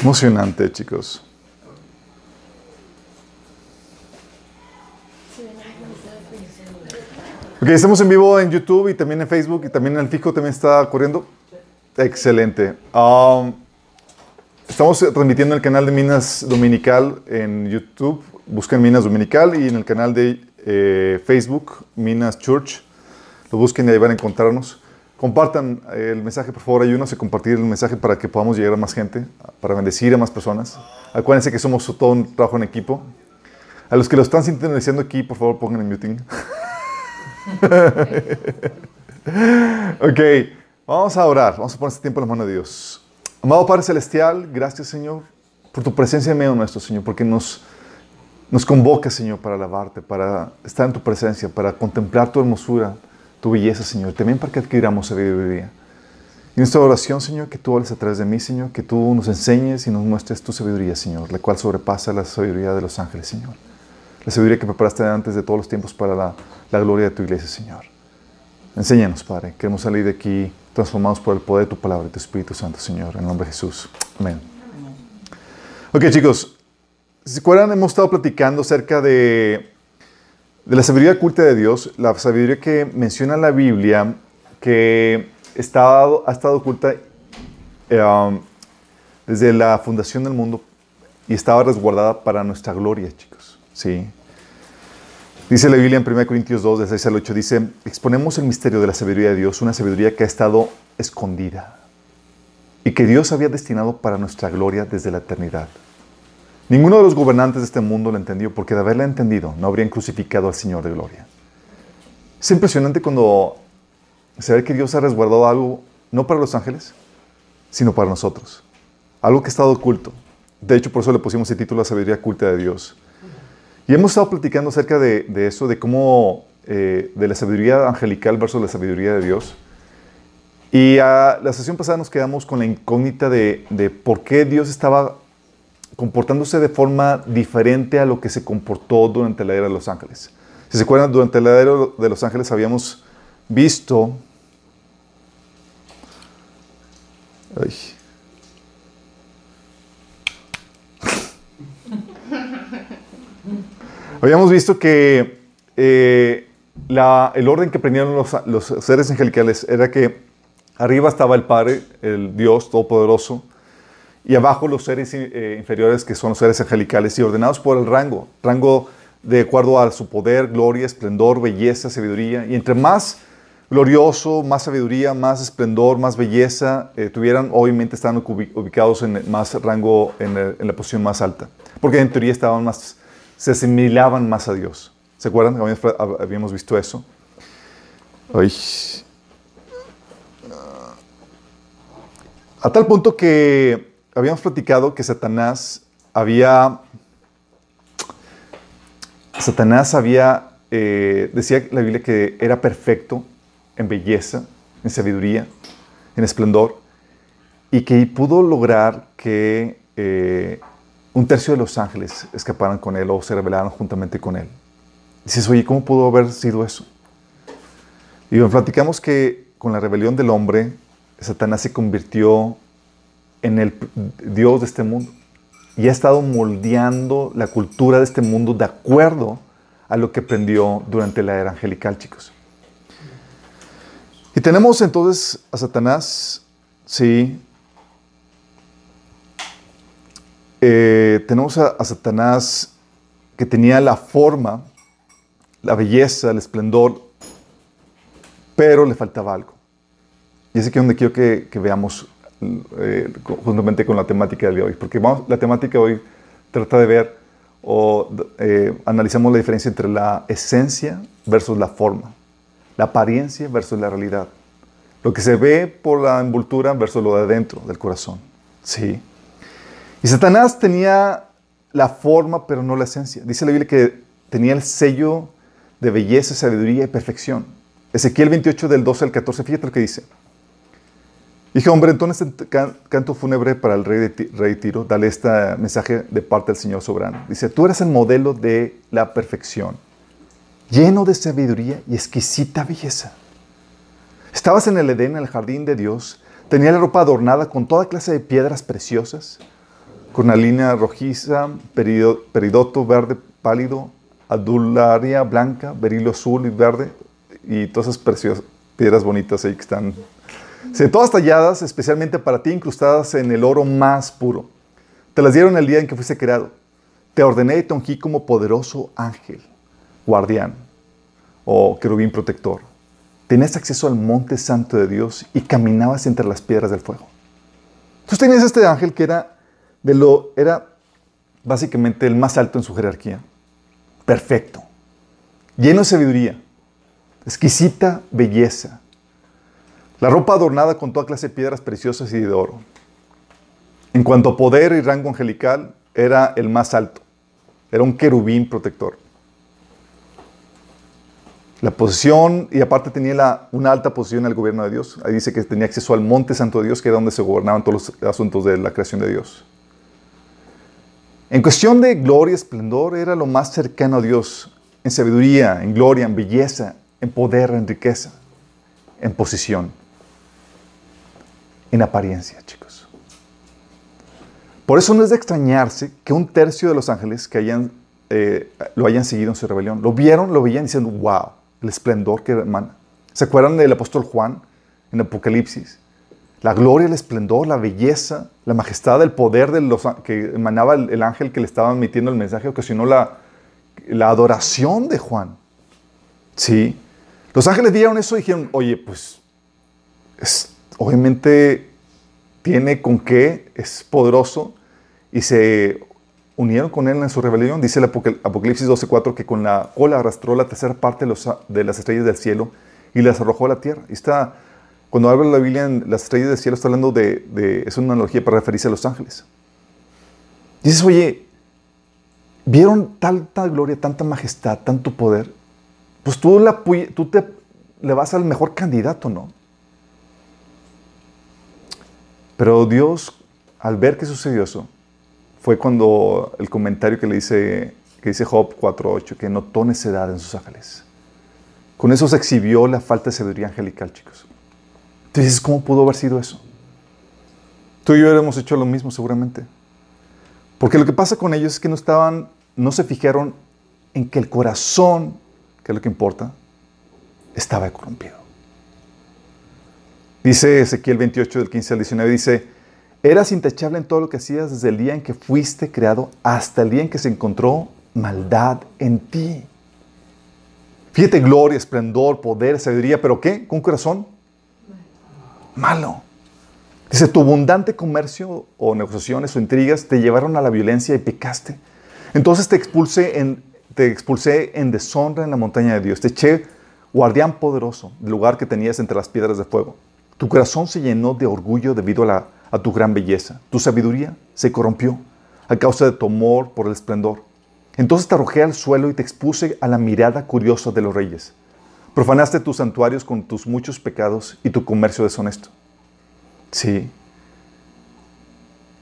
Emocionante, chicos. Ok, estamos en vivo en YouTube y también en Facebook y también en el fijo también está corriendo. Excelente. Um, estamos transmitiendo el canal de Minas Dominical en YouTube. Busquen Minas Dominical y en el canal de eh, Facebook, Minas Church. Lo busquen y ahí van a encontrarnos. Compartan el mensaje, por favor, ayúdenos a compartir el mensaje para que podamos llegar a más gente, para bendecir a más personas. Acuérdense que somos todo un trabajo en equipo. A los que lo están sintonizando aquí, por favor, pongan el muting. ok, vamos a orar. Vamos a poner este tiempo en las manos de Dios. Amado Padre Celestial, gracias, Señor, por tu presencia en medio nuestro, Señor, porque nos, nos convoca, Señor, para alabarte, para estar en tu presencia, para contemplar tu hermosura, tu belleza, Señor. También para que adquiramos sabiduría. Y nuestra oración, Señor, que tú hables a través de mí, Señor, que tú nos enseñes y nos muestres tu sabiduría, Señor, la cual sobrepasa la sabiduría de los ángeles, Señor. La sabiduría que preparaste antes de todos los tiempos para la, gloria de tu iglesia, Señor. Enséñanos, Padre. Queremos salir de aquí transformados por el poder de tu palabra y tu Espíritu Santo, Señor. En el nombre de Jesús. Amén. Ok, chicos. Se acuerdan, hemos estado platicando acerca de, de la sabiduría oculta de Dios, la sabiduría que menciona la Biblia, que está, ha estado oculta eh, desde la fundación del mundo y estaba resguardada para nuestra gloria, chicos. Sí. Dice la Biblia en 1 Corintios 2, de 6 al 8, dice, exponemos el misterio de la sabiduría de Dios, una sabiduría que ha estado escondida y que Dios había destinado para nuestra gloria desde la eternidad. Ninguno de los gobernantes de este mundo lo entendió, porque de haberla entendido no habrían crucificado al Señor de gloria. Es impresionante cuando se ve que Dios ha resguardado algo, no para los ángeles, sino para nosotros. Algo que ha estado oculto. De hecho, por eso le pusimos el título La sabiduría oculta de Dios. Y hemos estado platicando acerca de, de eso, de cómo, eh, de la sabiduría angelical versus la sabiduría de Dios. Y a la sesión pasada nos quedamos con la incógnita de, de, por qué Dios estaba comportándose de forma diferente a lo que se comportó durante la era de los ángeles. Si se acuerdan, durante la era de los ángeles habíamos visto... Ay, Habíamos visto que eh, la, el orden que prendieron los, los, seres angelicales era que arriba estaba el Padre, el Dios Todopoderoso, y abajo los seres eh, inferiores que son los seres angelicales y ordenados por el rango, rango de acuerdo a su poder, gloria, esplendor, belleza, sabiduría. Y entre más glorioso, más sabiduría, más esplendor, más belleza eh, tuvieran, obviamente estaban ubicados en más rango, en, en la posición más alta, porque en teoría estaban más se asimilaban más a Dios. ¿Se acuerdan? Habíamos visto eso. A tal punto que habíamos platicado que Satanás había. Satanás había. Eh, decía la Biblia que era perfecto en belleza, en sabiduría, en esplendor, y que pudo lograr que eh, un tercio de los ángeles escaparan con él o se rebelaron juntamente con él. Dices, oye, ¿cómo pudo haber sido eso? Y platicamos que con la rebelión del hombre, Satanás se convirtió en el Dios de este mundo y ha estado moldeando la cultura de este mundo de acuerdo a lo que aprendió durante la era angelical, chicos. Y tenemos entonces a Satanás, sí, eh, tenemos a, Satanás que tenía la forma, la belleza, el esplendor, pero le faltaba algo. Y es aquí donde quiero que, que veamos eh, con la temática del día de hoy, porque vamos, la temática de hoy trata de ver o eh, analizamos la diferencia entre la esencia versus la forma, la apariencia versus la realidad, lo que se ve por la envoltura versus lo de adentro del corazón. Sí. Y Satanás tenía la forma, pero no la esencia. Dice la Biblia que tenía el sello de belleza, sabiduría y perfección. Ezequiel 28 del 12 al 14, fíjate lo que dice. Dije, hombre, entonces canto fúnebre para el rey, rey Tiro, dale este mensaje de parte del Señor soberano. Dice, tú eres el modelo de la perfección, lleno de sabiduría y exquisita belleza. Estabas en el Edén, en el jardín de Dios, Tenía la ropa adornada con toda clase de piedras preciosas, con una línea rojiza, peridoto verde pálido, adularia blanca, berilo azul y verde, y todas esas piedras bonitas ahí que están. Todas talladas especialmente para ti, incrustadas en el oro más puro. Te las dieron el día en que fuiste creado. Te ordené y te ungí como poderoso ángel, guardián o querubín protector. Tenías acceso al monte santo de Dios y caminabas entre las piedras del fuego. Entonces tenías este ángel que era de lo era básicamente el más alto en su jerarquía. Perfecto. Lleno de sabiduría. Exquisita belleza. La ropa adornada con toda clase de piedras preciosas y de oro. En cuanto a poder y rango angelical, era el más alto. Era un querubín protector. La posición, y aparte tenía una alta posición en el gobierno de Dios. Ahí dice que tenía acceso al monte santo de Dios, que era donde se gobernaban todos los asuntos de la creación de Dios. En cuestión de gloria y esplendor, era lo más cercano a Dios. En sabiduría, en gloria, en belleza, en poder, en riqueza, en posición, en apariencia, chicos. Por eso no es de extrañarse que un tercio de los ángeles que hayan, eh, lo hayan seguido en su rebelión, lo vieron, lo veían diciendo, wow, el esplendor que emana. ¿Se acuerdan del apóstol Juan en Apocalipsis? La gloria, el esplendor, la belleza, la majestad, el poder de los, que emanaba el, ángel que le estaba emitiendo el mensaje ocasionó la, la adoración de Juan. Sí. Los ángeles vieron eso y dijeron, oye, pues, obviamente tiene con qué, es poderoso, y se unieron con él en su rebelión. Dice el Apocalipsis 12.4 que con la cola arrastró la tercera parte de, las estrellas del cielo y las arrojó a la tierra. Y está, cuando habla la Biblia en las estrellas del cielo, está hablando de, de, es una analogía para referirse a los ángeles. Dices, oye, vieron tanta gloria, tanta majestad, tanto poder, pues tú, la, tú te, le vas al mejor candidato, ¿no? Pero Dios, al ver que sucedió eso, fue cuando el comentario que le dice, que dice Job 4.8, que notó necedad en sus ángeles. Con eso se exhibió la falta de sabiduría angelical, chicos. Entonces, ¿cómo pudo haber sido eso? Tú y yo hemos hecho lo mismo seguramente. Porque lo que pasa con ellos es que no estaban, no se fijaron en que el corazón que es lo que importa, estaba corrompido. Dice Ezequiel 28 del 15 al 19, dice, eras intachable en todo lo que hacías desde el día en que fuiste creado hasta el día en que se encontró maldad en ti. Fíjate, gloria, esplendor, poder, sabiduría, pero ¿qué? ¿Con un corazón? Malo. Dice, tu abundante comercio o negociaciones o intrigas te llevaron a la violencia y pecaste. Entonces te expulsé en, te expulsé en deshonra en la montaña de Dios. Te eché guardián poderoso del lugar que tenías entre las piedras de fuego. Tu corazón se llenó de orgullo debido a, tu gran belleza. Tu sabiduría se corrompió a causa de tu amor por el esplendor. Entonces te arrojé al suelo y te expuse a la mirada curiosa de los reyes. Profanaste tus santuarios con tus muchos pecados y tu comercio deshonesto. Sí.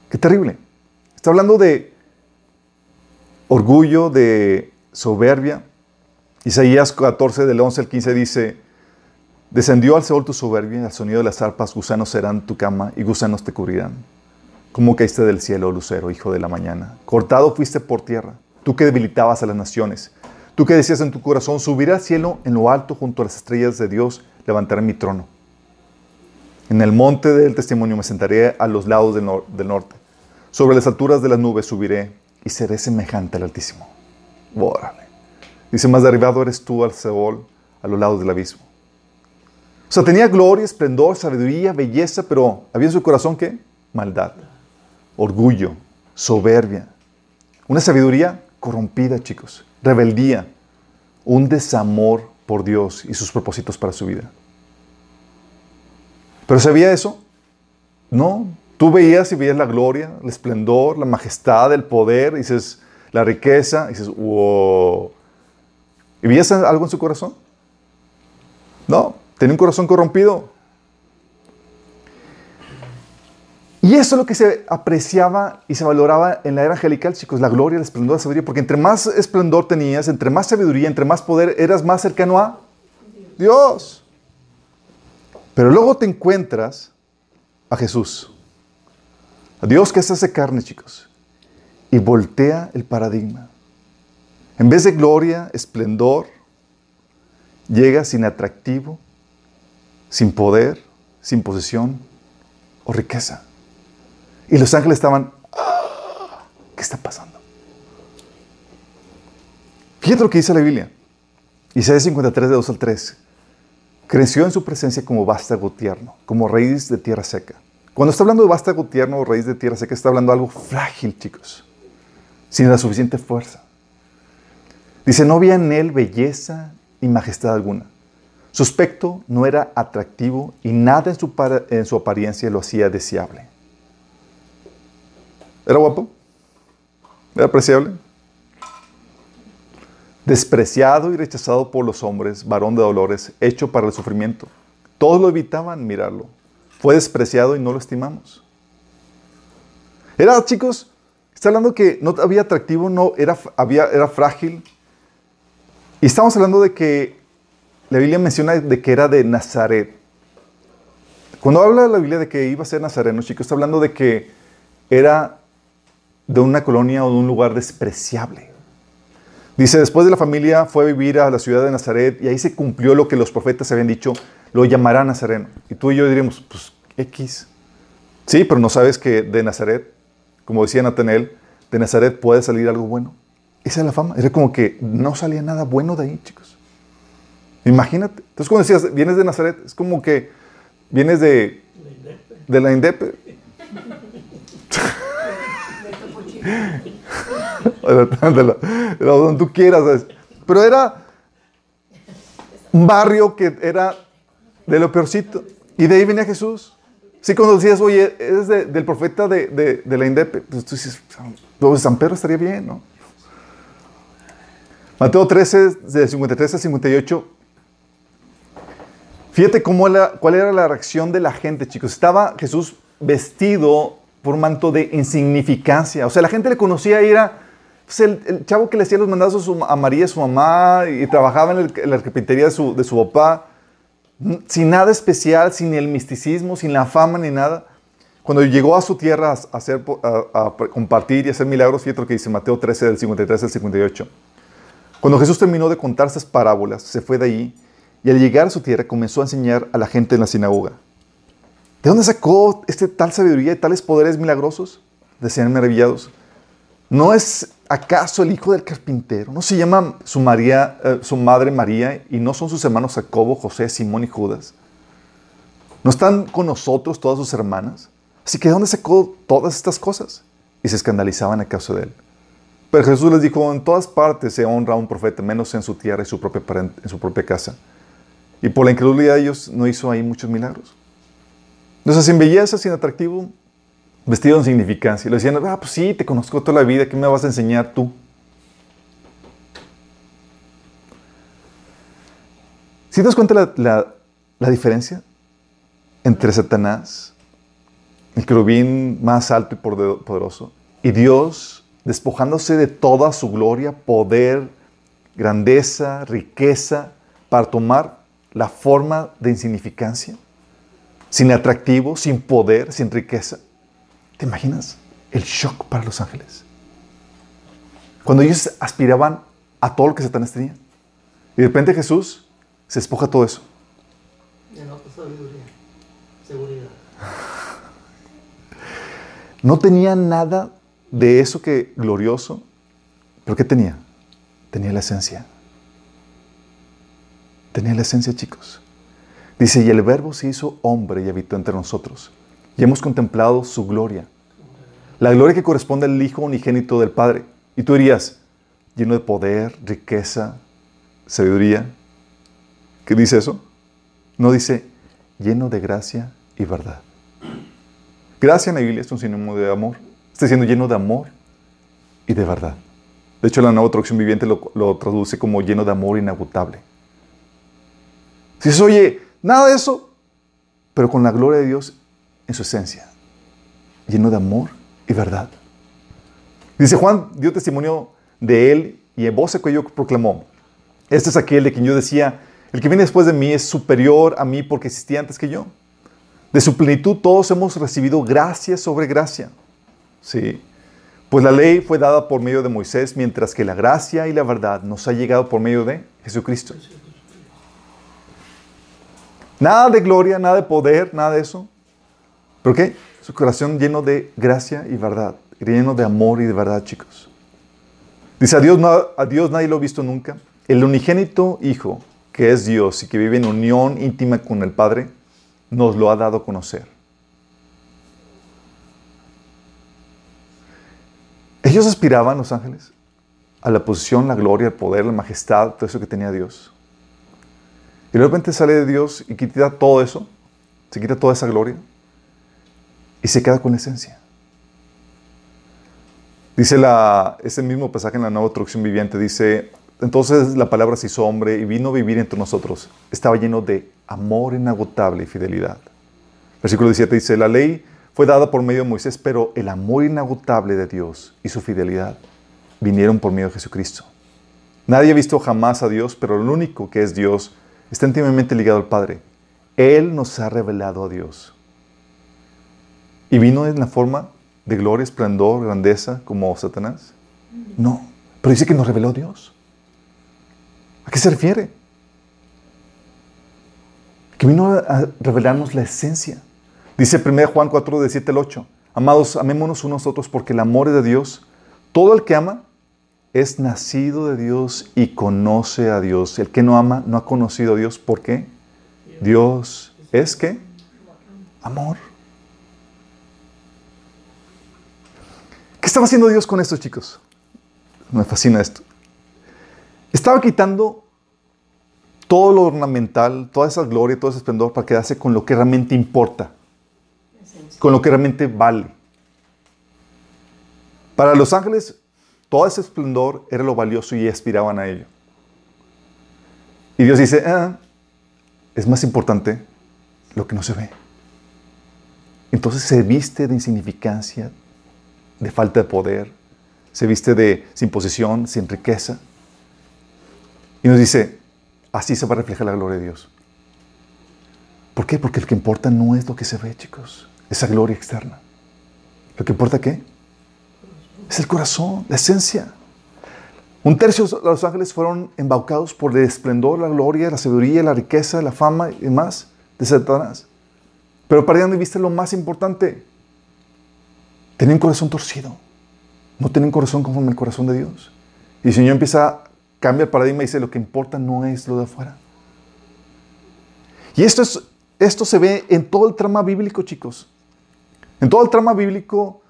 Qué terrible. Está hablando de orgullo, de soberbia. Isaías 14, del 11 al 15 dice, Descendió al Seol tu soberbia, al sonido de las arpas, gusanos serán tu cama y gusanos te cubrirán. ¿Cómo caíste del cielo, lucero, hijo de la mañana? Cortado fuiste por tierra, tú que debilitabas a las naciones. Tú que decías en tu corazón, subiré al cielo en lo alto junto a las estrellas de Dios, levantaré mi trono. En el monte del testimonio me sentaré a los lados del, norte. Sobre las alturas de las nubes subiré y seré semejante al Altísimo. Órale. Dice, más derribado eres tú al Seol, a los lados del abismo. O sea, tenía gloria, esplendor, sabiduría, belleza, pero había en su corazón qué? Maldad, orgullo, soberbia. Una sabiduría corrompida, chicos. Rebeldía. Un desamor por Dios y sus propósitos para su vida. ¿Pero sabía eso? No. Tú veías y veías la gloria, el esplendor, la majestad, el poder, y dices, la riqueza, y dices, wow. ¿Y veías algo en su corazón? No, tenía un corazón corrompido. Y eso es lo que se apreciaba y se valoraba en la era angelical, chicos, la gloria, el esplendor, la sabiduría, porque entre más esplendor tenías, entre más sabiduría, entre más poder, eras más cercano a Dios. Pero luego te encuentras a Jesús, a Dios que se hace carne, chicos, y voltea el paradigma. En vez de gloria, esplendor, llega sin atractivo, sin poder, sin posesión o riqueza. Y los ángeles estaban, ah, ¿qué está pasando? Fíjate lo que dice la Biblia. Isaías 53, de 2 al 3. Creció en su presencia como vástago tierno, como raíz de tierra seca. Cuando está hablando de vástago tierno o raíz de tierra seca, está hablando de algo frágil, chicos, sin la suficiente fuerza. Dice, no había en él belleza y majestad alguna. Su aspecto no era atractivo y nada en su, en su apariencia lo hacía deseable. ¿Era guapo? ¿Era apreciable? despreciado y rechazado por los hombres, varón de dolores, hecho para el sufrimiento. Todos lo evitaban mirarlo. Fue despreciado y no lo estimamos. Era, chicos, está hablando que no había atractivo, no, era, había, era frágil. Y estamos hablando de que la Biblia menciona de que era de Nazaret. Cuando habla la Biblia de que iba a ser nazareno, chicos, está hablando de que era de una colonia o de un lugar despreciable. Dice, después de la familia fue a vivir a la ciudad de Nazaret y ahí se cumplió lo que los profetas habían dicho, lo llamará Nazareno. Y tú y yo diríamos, pues X. Sí, pero no sabes que de Nazaret, como decía Natanel, de Nazaret puede salir algo bueno. Esa es la fama. Era como que no salía nada bueno de ahí, chicos. Imagínate. Entonces, cuando decías, vienes de Nazaret, es como que vienes de, de la Indepe. de donde tú quieras. Pero era un barrio que era de lo peorcito. Y de ahí venía Jesús. Sí, cuando decías, oye, es del profeta de, la INDEP, pues tú dices, San Pedro estaría bien, ¿no? Mateo 13, de 53 a 58. Fíjate cómo cuál era la reacción de la gente, chicos. Estaba Jesús vestido por un manto de insignificancia. O sea, la gente le conocía y era pues, el, chavo que le hacía los mandados a, María, su mamá, y trabajaba en, la carpintería de su, de su papá, sin nada especial, sin el misticismo, sin la fama ni nada. Cuando llegó a su tierra a, hacer, a, compartir y hacer milagros, fíjate lo que dice Mateo 13, del 53 al 58. Cuando Jesús terminó de contar esas parábolas, se fue de ahí y al llegar a su tierra comenzó a enseñar a la gente en la sinagoga. ¿De dónde sacó este tal sabiduría y tales poderes milagrosos? Decían maravillados. ¿No es acaso el hijo del carpintero? ¿No se llama su, María, eh, su madre María y no son sus hermanos Jacobo, José, Simón y Judas? ¿No están con nosotros todas sus hermanas? Así que ¿de dónde sacó todas estas cosas? Y se escandalizaban a causa de él. Pero Jesús les dijo, en todas partes se honra a un profeta, menos en su tierra y en su propia casa. Y por la incredulidad de ellos no hizo ahí muchos milagros. Entonces, sin belleza, sin atractivo, vestido en significancia. Le decían, ah, pues sí, te conozco toda la vida, ¿qué me vas a enseñar tú? ¿Sí te das cuenta la, la, diferencia entre Satanás, el querubín más alto y poderoso, y Dios despojándose de toda su gloria, poder, grandeza, riqueza, para tomar la forma de insignificancia? sin atractivo, sin poder, sin riqueza. ¿Te imaginas el shock para los ángeles? Cuando ellos aspiraban a todo lo que Satanás tenía. Y de repente Jesús se despoja todo eso. No tenía nada de eso que glorioso, pero ¿qué tenía? Tenía la esencia. Tenía la esencia, chicos. Dice, y el verbo se hizo hombre y habitó entre nosotros. Y hemos contemplado su gloria. La gloria que corresponde al Hijo unigénito del Padre. Y tú dirías, lleno de poder, riqueza, sabiduría. ¿Qué dice eso? No dice, lleno de gracia y verdad. Gracia en la Biblia es un sinónimo de amor. Está diciendo lleno de amor y de verdad. De hecho, la nueva traducción viviente lo, lo traduce como lleno de amor inagotable. Si dices, oye, Nada de eso, pero con la gloria de Dios en su esencia, lleno de amor y verdad. Dice Juan, dio testimonio de él y en voz que yo proclamó, este es aquel de quien yo decía, el que viene después de mí es superior a mí porque existía antes que yo. De su plenitud todos hemos recibido gracia sobre gracia. Sí. Pues la ley fue dada por medio de Moisés, mientras que la gracia y la verdad nos ha llegado por medio de Jesucristo. Nada de gloria, nada de poder, nada de eso. ¿Pero qué? Su corazón lleno de gracia y verdad, lleno de amor y de verdad, chicos. Dice, a Dios, a Dios nadie lo ha visto nunca. El unigénito Hijo, que es Dios y que vive en unión íntima con el Padre, nos lo ha dado a conocer. Ellos aspiraban, los ángeles, a la posición, la gloria, el poder, la majestad, todo eso que tenía Dios. Y de repente sale de Dios y quita todo eso, se quita toda esa gloria y se queda con la esencia. Dice la, ese mismo pasaje en la nueva traducción viviente, dice, entonces la palabra se hizo hombre y vino a vivir entre nosotros. Estaba lleno de amor inagotable y fidelidad. Versículo 17 dice, la ley fue dada por medio de Moisés, pero el amor inagotable de Dios y su fidelidad vinieron por medio de Jesucristo. Nadie ha visto jamás a Dios, pero el único que es Dios está íntimamente ligado al Padre. Él nos ha revelado a Dios. ¿Y vino en la forma de gloria, esplendor, grandeza como Satanás? No, pero dice que nos reveló Dios. ¿A qué se refiere? Que vino a revelarnos la esencia. Dice 1 Juan 4, de 7 al 8. Amados, amémonos unos a otros porque el amor es de Dios. Todo el que ama es nacido de Dios y conoce a Dios. El que no ama no ha conocido a Dios. ¿Por qué? Dios es que amor. ¿Qué estaba haciendo Dios con estos chicos? Me fascina esto. Estaba quitando todo lo ornamental, toda esa gloria, todo ese esplendor para quedarse con lo que realmente importa, con lo que realmente vale. Para los ángeles, todo ese esplendor era lo valioso y aspiraban a ello. Y Dios dice, ah, es más importante lo que no se ve. Entonces se viste de insignificancia, de falta de poder, se viste de sin posesión, sin riqueza. Y nos dice, así se va a reflejar la gloria de Dios. ¿Por qué? Porque lo que importa no es lo que se ve, chicos, esa gloria externa. Lo que importa qué? Es el corazón, la esencia. Un tercio de los ángeles fueron embaucados por el esplendor, la gloria, la sabiduría, la riqueza, la fama y demás de Satanás. Pero perdieron de vista lo más importante. Tenían corazón torcido. No tienen corazón conforme el corazón de Dios. Y el Señor empieza cambia el paradigma y dice, lo que importa no es lo de afuera. Y esto, es, esto se ve en todo el trama bíblico, chicos. En todo el trama bíblico,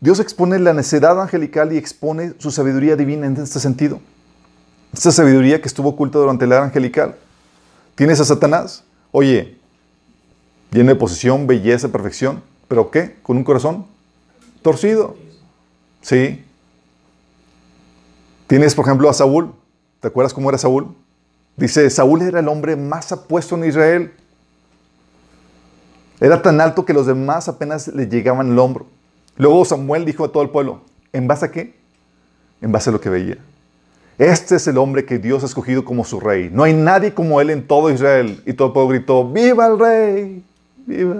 Dios expone la necedad angelical y expone su sabiduría divina en este sentido. Esta sabiduría que estuvo oculta durante la era angelical. Tienes a Satanás, oye, lleno de posición, belleza, perfección, pero ¿qué? Con un corazón torcido. Sí. Tienes, por ejemplo, a Saúl, ¿Te acuerdas cómo era Saúl? Dice, Saúl era el hombre más apuesto en Israel. Era tan alto que los demás apenas le llegaban al hombro. Luego Samuel dijo a todo el pueblo, ¿en base a qué? En base a lo que veía. Este es el hombre que Dios ha escogido como su rey. No hay nadie como él en todo Israel. Y todo el pueblo gritó, ¡Viva el rey! ¡Viva!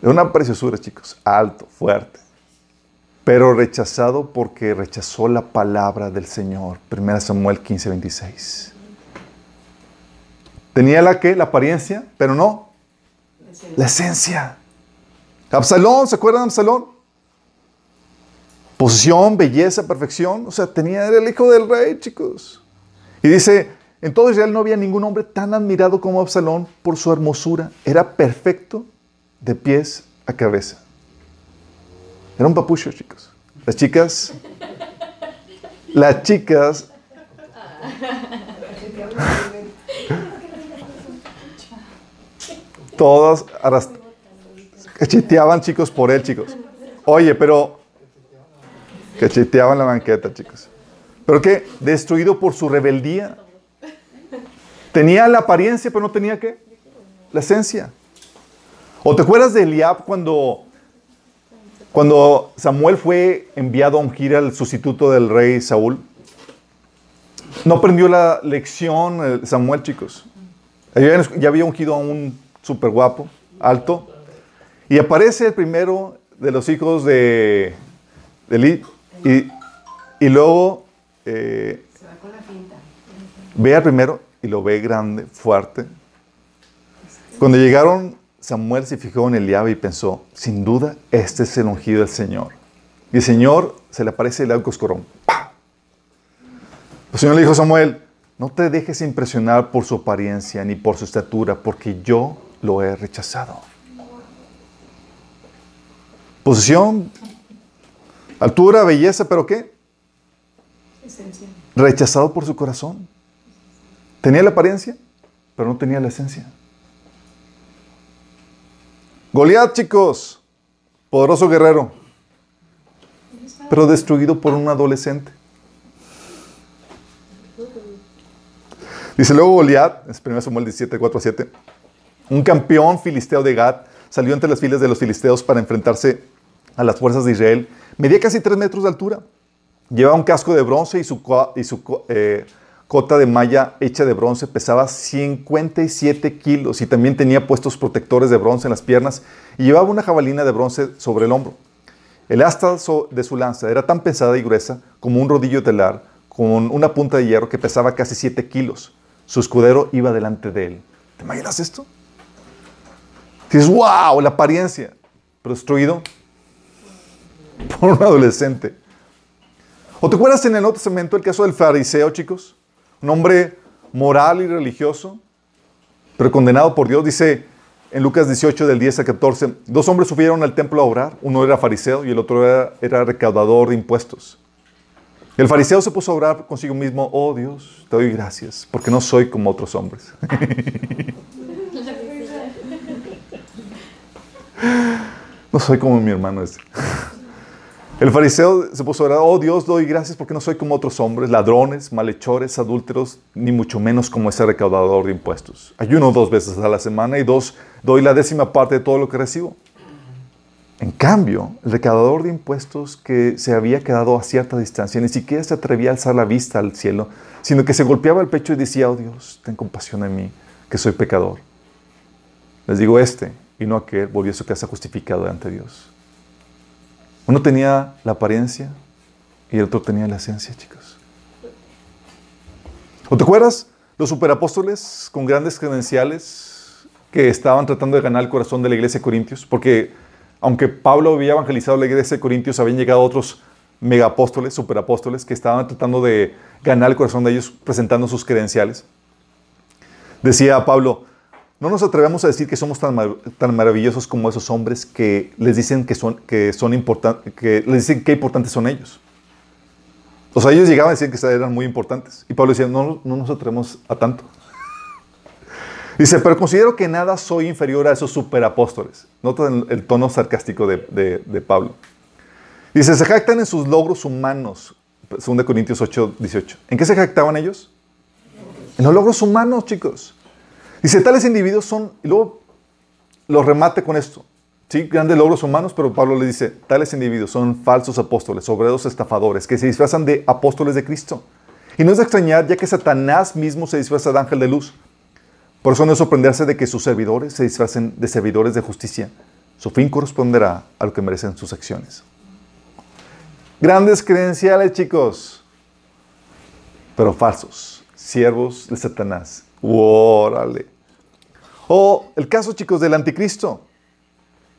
Era una preciosura, chicos. Alto, fuerte pero rechazado porque rechazó la palabra del Señor. 1 Samuel 15, 26. Tenía la que, la apariencia, pero no la esencia. Absalón, ¿se acuerdan de Absalón? Posición, belleza, perfección. O sea, tenía, era el hijo del rey, chicos. Y dice, en todo Israel no había ningún hombre tan admirado como Absalón por su hermosura. Era perfecto de pies a cabeza. Era un papucho, chicos. Las chicas, las chicas, todas cacheteaban, chicos, por él, chicos. Oye, pero cacheteaban la banqueta, chicos. ¿Pero qué? Destruido por su rebeldía. Tenía la apariencia, pero no tenía qué? La esencia. ¿O te acuerdas de Eliab cuando cuando Samuel fue enviado a ungir al sustituto del rey Saúl, No aprendió la lección Samuel, chicos. Ya había ungido a un súper guapo, alto. Y aparece el primero de los hijos de, de Y, y luego eh, ve al primero y lo ve grande, fuerte. Cuando llegaron, Samuel se fijó en Eliab y pensó, sin duda, este es el ungido del Señor. Y el Señor se le aparece el coscorrón. El Señor le dijo a Samuel, no te dejes impresionar por su apariencia ni por su estatura, porque yo lo he rechazado. Posición, altura, belleza, pero ¿qué? Esencia. Rechazado por su corazón. Tenía la apariencia, pero no tenía la esencia. Goliat, chicos, poderoso guerrero, pero destruido por un adolescente. Dice luego Goliat, es 1 Samuel 17, 4 a 7, un campeón filisteo de Gad salió entre las filas de los filisteos para enfrentarse a las fuerzas de Israel. Medía casi 3 metros de altura. Llevaba un casco de bronce y su, y su eh, cota de malla hecha de bronce pesaba 57 kilos y también tenía puestos protectores de bronce en las piernas y llevaba una jabalina de bronce sobre el hombro. El asta de su lanza era tan pesada y gruesa como un rodillo telar con una punta de hierro que pesaba casi 7 kilos. Su escudero iba delante de él. ¿Te imaginas esto? Dices, wow, la apariencia, pero destruido por un adolescente. ¿O te acuerdas en el Nuevo Testamento el caso del fariseo, chicos? Un hombre moral y religioso, pero condenado por Dios. Dice en Lucas 18, del 10 a 14, dos hombres subieron al templo a orar. Uno era fariseo y el otro era, era recaudador de impuestos. El fariseo se puso a orar consigo mismo, oh Dios, te doy gracias, porque no soy como otros hombres. no soy como mi hermano este. El fariseo se puso a orar, oh Dios, doy gracias porque no soy como otros hombres, ladrones, malhechores, adúlteros, ni mucho menos como ese recaudador de impuestos. Ayuno dos veces a la semana y dos, doy la décima parte de todo lo que recibo. En cambio, el recaudador de impuestos que se había quedado a cierta distancia ni siquiera se atrevía a alzar la vista al cielo, sino que se golpeaba el pecho y decía, oh Dios, ten compasión de mí, que soy pecador. Les digo, este y no aquel volvió a su casa justificado ante Dios. Uno tenía la apariencia y el otro tenía la esencia, chicos. ¿O te acuerdas? Los superapóstoles con grandes credenciales que estaban tratando de ganar el corazón de la iglesia de Corintios, porque aunque Pablo había evangelizado la iglesia de Corintios, habían llegado otros megapóstoles, superapóstoles, que estaban tratando de ganar el corazón de ellos presentando sus credenciales. Decía Pablo, no nos atrevemos a decir que somos tan, tan maravillosos como esos hombres que les dicen que son, que son importantes, que les dicen qué importantes son ellos. O sea, ellos llegaban a decir que eran muy importantes. Y Pablo decía, no, no nos atrevemos a tanto. Dice, pero considero que nada soy inferior a esos superapóstoles. Nota el, tono sarcástico de, Pablo. Dice, se jactan en sus logros humanos. 2 Corintios 8, 18. ¿En qué se jactaban ellos? En los logros humanos, chicos. Dice, tales individuos son, y luego lo remate con esto. Sí, grandes logros humanos, pero Pablo le dice, tales individuos son falsos apóstoles, obreros estafadores, que se disfrazan de apóstoles de Cristo. Y no es de extrañar, ya que Satanás mismo se disfraza de ángel de luz. Por eso no es sorprenderse de que sus servidores se disfracen de servidores de justicia. Su fin corresponderá a lo que merecen sus acciones. Grandes credenciales, chicos, pero falsos. Siervos de Satanás. ¡Órale! O el caso, chicos, del anticristo.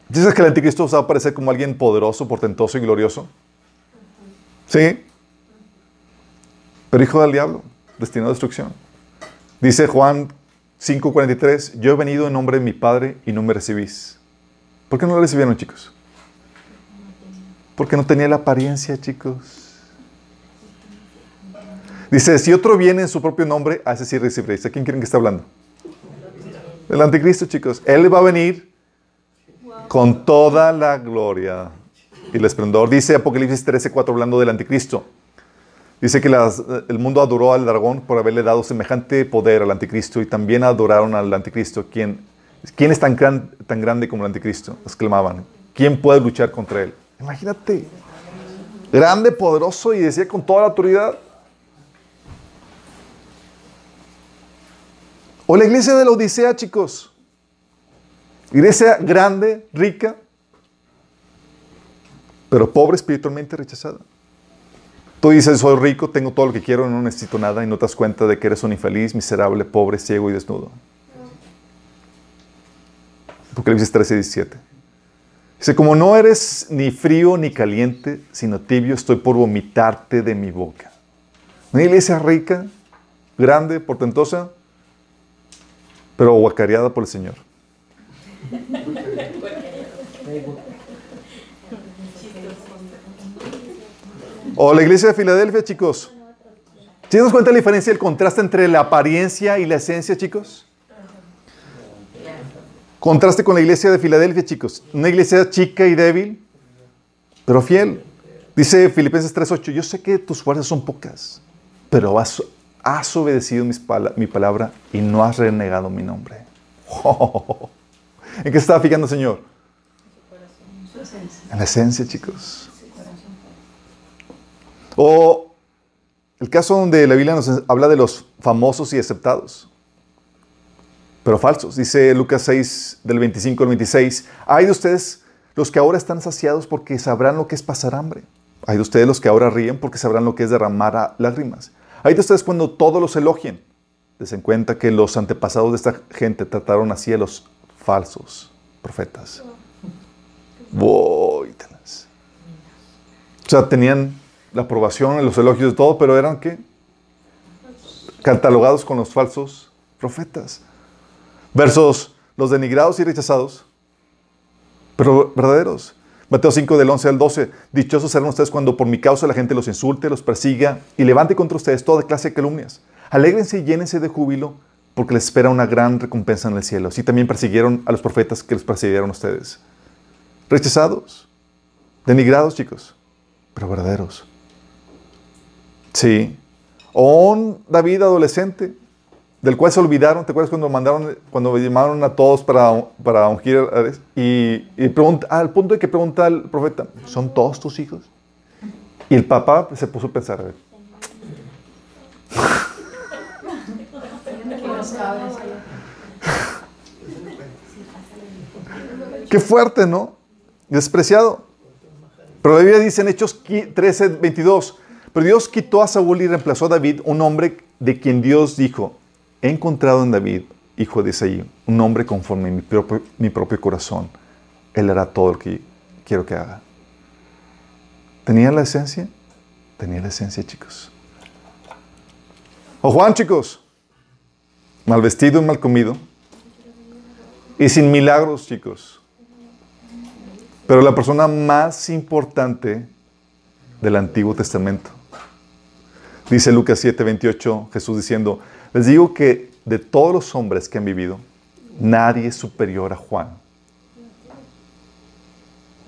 ¿Dices que el anticristo va a aparecer como alguien poderoso, portentoso y glorioso? ¿Sí? Pero hijo del diablo, destinado a destrucción. Dice Juan 5.43, yo he venido en nombre de mi Padre y no me recibís. ¿Por qué no lo recibieron, chicos? Porque no tenía la apariencia, chicos. Dice, si otro viene en su propio nombre, ese sí recibiréis. ¿A quién quieren que esté hablando? El anticristo, chicos. Él va a venir con toda la gloria y el esplendor. Dice Apocalipsis 13.4 hablando del anticristo. Dice que el mundo adoró al dragón por haberle dado semejante poder al anticristo y también adoraron al anticristo. ¿Quién, quién es tan, tan grande como el anticristo? Exclamaban. ¿Quién puede luchar contra él? Imagínate. Grande, poderoso y decía con toda la autoridad. O la iglesia de la Odisea, chicos. Iglesia grande, rica, pero pobre espiritualmente rechazada. Tú dices, soy rico, tengo todo lo que quiero, no necesito nada y no te das cuenta de que eres un infeliz, miserable, pobre, ciego y desnudo. Apocalipsis 13, 17. Dice, como no eres ni frío ni caliente, sino tibio, estoy por vomitarte de mi boca. Una iglesia rica, grande, portentosa, pero aguacareada por el Señor. O la iglesia de Filadelfia, chicos. ¿Sí nos cuenta la diferencia, el contraste entre la apariencia y la esencia, chicos? Contraste con la iglesia de Filadelfia, chicos. Una iglesia chica y débil, pero fiel. Dice Filipenses 3.8, yo sé que tus fuerzas son pocas, pero has, obedecido mi palabra y no has renegado mi nombre. ¿En qué estaba fijando, Señor? En la esencia, chicos. O el caso donde la Biblia nos habla de los famosos y aceptados, pero falsos. Dice Lucas 6, del 25 al 26. Hay de ustedes los que ahora están saciados porque sabrán lo que es pasar hambre. Hay de ustedes los que ahora ríen porque sabrán lo que es derramar lágrimas. Hay de ustedes cuando todos los elogien. Desen cuenta que los antepasados de esta gente trataron así a los falsos profetas. Voy, o sea, tenían la aprobación, los elogios de todo, pero eran ¿qué? Catalogados con los falsos profetas. Versos los denigrados y rechazados, pero verdaderos. Mateo 5 del 11 al 12. Dichosos serán ustedes cuando por mi causa la gente los insulte, los persiga y levante contra ustedes toda clase de calumnias. Alégrense y llénense de júbilo porque les espera una gran recompensa en el cielo. Así también persiguieron a los profetas que les persiguieron ustedes. Rechazados, denigrados, chicos, pero verdaderos. Sí. O un David adolescente, del cual se olvidaron. ¿Te acuerdas cuando mandaron, cuando llamaron a todos para, para ungir? Y, y pregunta, al punto de que pregunta al profeta, ¿son todos tus hijos? Y el papá se puso a pensar, a ver. Qué fuerte, ¿no? Despreciado. Pero la Biblia dice en Hechos 13, 22, pero Dios quitó a Saúl y reemplazó a David, un hombre de quien Dios dijo, he encontrado en David, hijo de Isaí, un hombre conforme a mi mi propio corazón. Él hará todo lo que quiero que haga. ¿Tenía la esencia? Tenía la esencia, chicos. O Juan, chicos mal vestido y mal comido, y sin milagros, chicos. Pero la persona más importante del Antiguo Testamento. Dice Lucas 7, 28, Jesús diciendo, les digo que de todos los hombres que han vivido, nadie es superior a Juan.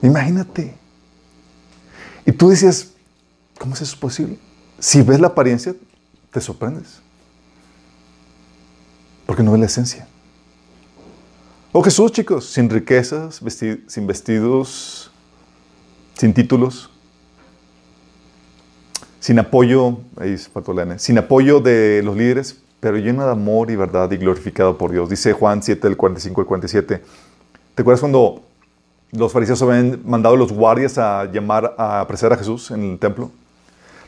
Imagínate. Y tú decías, ¿cómo es eso posible? Si ves la apariencia, te sorprendes. Porque no es la esencia. O Jesús, chicos, sin riquezas, sin vestidos, sin títulos, sin apoyo, ahí faltó la sin apoyo de los líderes, pero lleno de amor y verdad y glorificado por Dios. Dice Juan 7, del 45 al 47. ¿Te acuerdas cuando los fariseos habían mandado a los guardias a llamar a apresar a Jesús en el templo?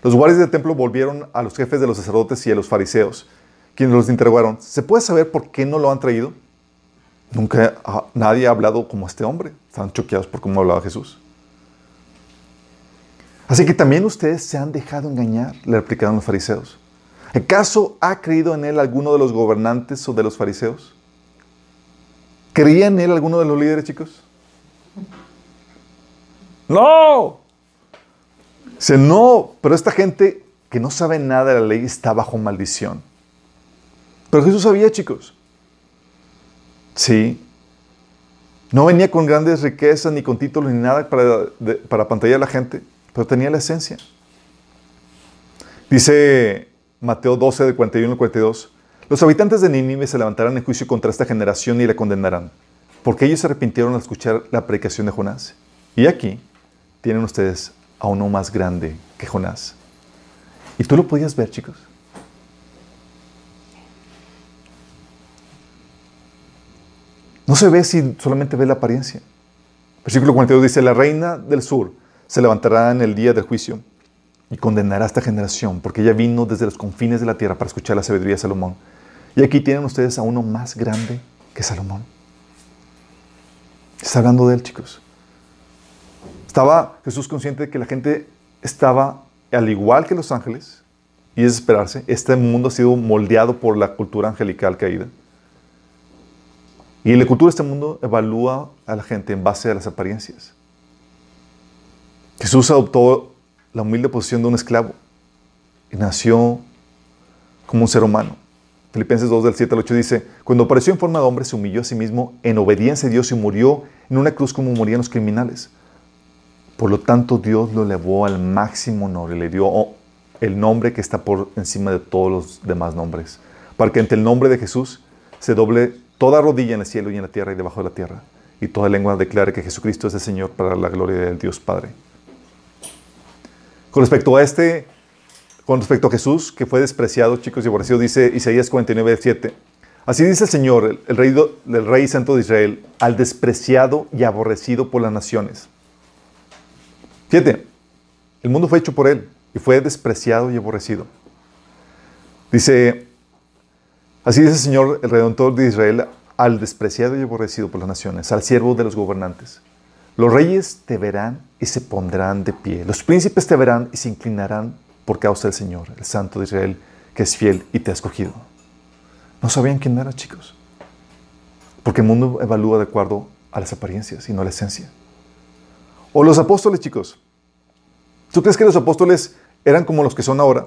Los guardias del templo volvieron a los jefes de los sacerdotes y a los fariseos quienes los interrogaron, ¿se puede saber por qué no lo han traído? Nunca nadie ha hablado como este hombre. Estaban choqueados por cómo hablaba Jesús. Así que también ustedes se han dejado engañar, le replicaron los fariseos. ¿Acaso ha creído en él alguno de los gobernantes o de los fariseos? ¿Creía en él alguno de los líderes, chicos? No. Dice, no, pero esta gente que no sabe nada de la ley está bajo maldición. Pero Jesús sabía, chicos. Sí. No venía con grandes riquezas, ni con títulos, ni nada para, para pantallar a la gente, pero tenía la esencia. Dice Mateo 12, de 41 al 42, los habitantes de Nínive se levantarán en juicio contra esta generación y la condenarán, porque ellos se arrepintieron al escuchar la predicación de Jonás. Y aquí tienen ustedes a uno más grande que Jonás. Y tú lo podías ver, chicos. No se ve si solamente ve la apariencia. Versículo 42 dice, la reina del sur se levantará en el día del juicio y condenará a esta generación, porque ella vino desde los confines de la tierra para escuchar la sabiduría de Salomón. Y aquí tienen ustedes a uno más grande que Salomón. Está hablando de él, chicos. Estaba Jesús consciente de que la gente estaba, al igual que los ángeles, y es esperarse, este mundo ha sido moldeado por la cultura angelical caída. Y la cultura de este mundo evalúa a la gente en base a las apariencias. Jesús adoptó la humilde posición de un esclavo y nació como un ser humano. Filipenses 2 del 7 al 8 dice, cuando apareció en forma de hombre se humilló a sí mismo en obediencia a Dios y murió en una cruz como morían los criminales. Por lo tanto, Dios lo elevó al máximo honor y le dio el nombre que está por encima de todos los demás nombres, para que ante el nombre de Jesús se doble toda rodilla en el cielo y en la tierra y debajo de la tierra, y toda lengua declare que Jesucristo es el Señor para la gloria del Dios Padre. Con respecto a este, con respecto a Jesús, que fue despreciado, chicos, y aborrecido, dice Isaías 49, 7. Así dice el Señor, el, rey, el Santo de Israel, al despreciado y aborrecido por las naciones. Fíjate, el mundo fue hecho por Él y fue despreciado y aborrecido. Dice, así dice el Señor, el Redentor de Israel, al despreciado y aborrecido por las naciones, al siervo de los gobernantes. Los reyes te verán y se pondrán de pie. Los príncipes te verán y se inclinarán por causa del Señor, el Santo de Israel, que es fiel y te ha escogido. No sabían quién era, chicos. Porque el mundo evalúa de acuerdo a las apariencias y no a la esencia. O los apóstoles, chicos. ¿Tú crees que los apóstoles eran como los que son ahora?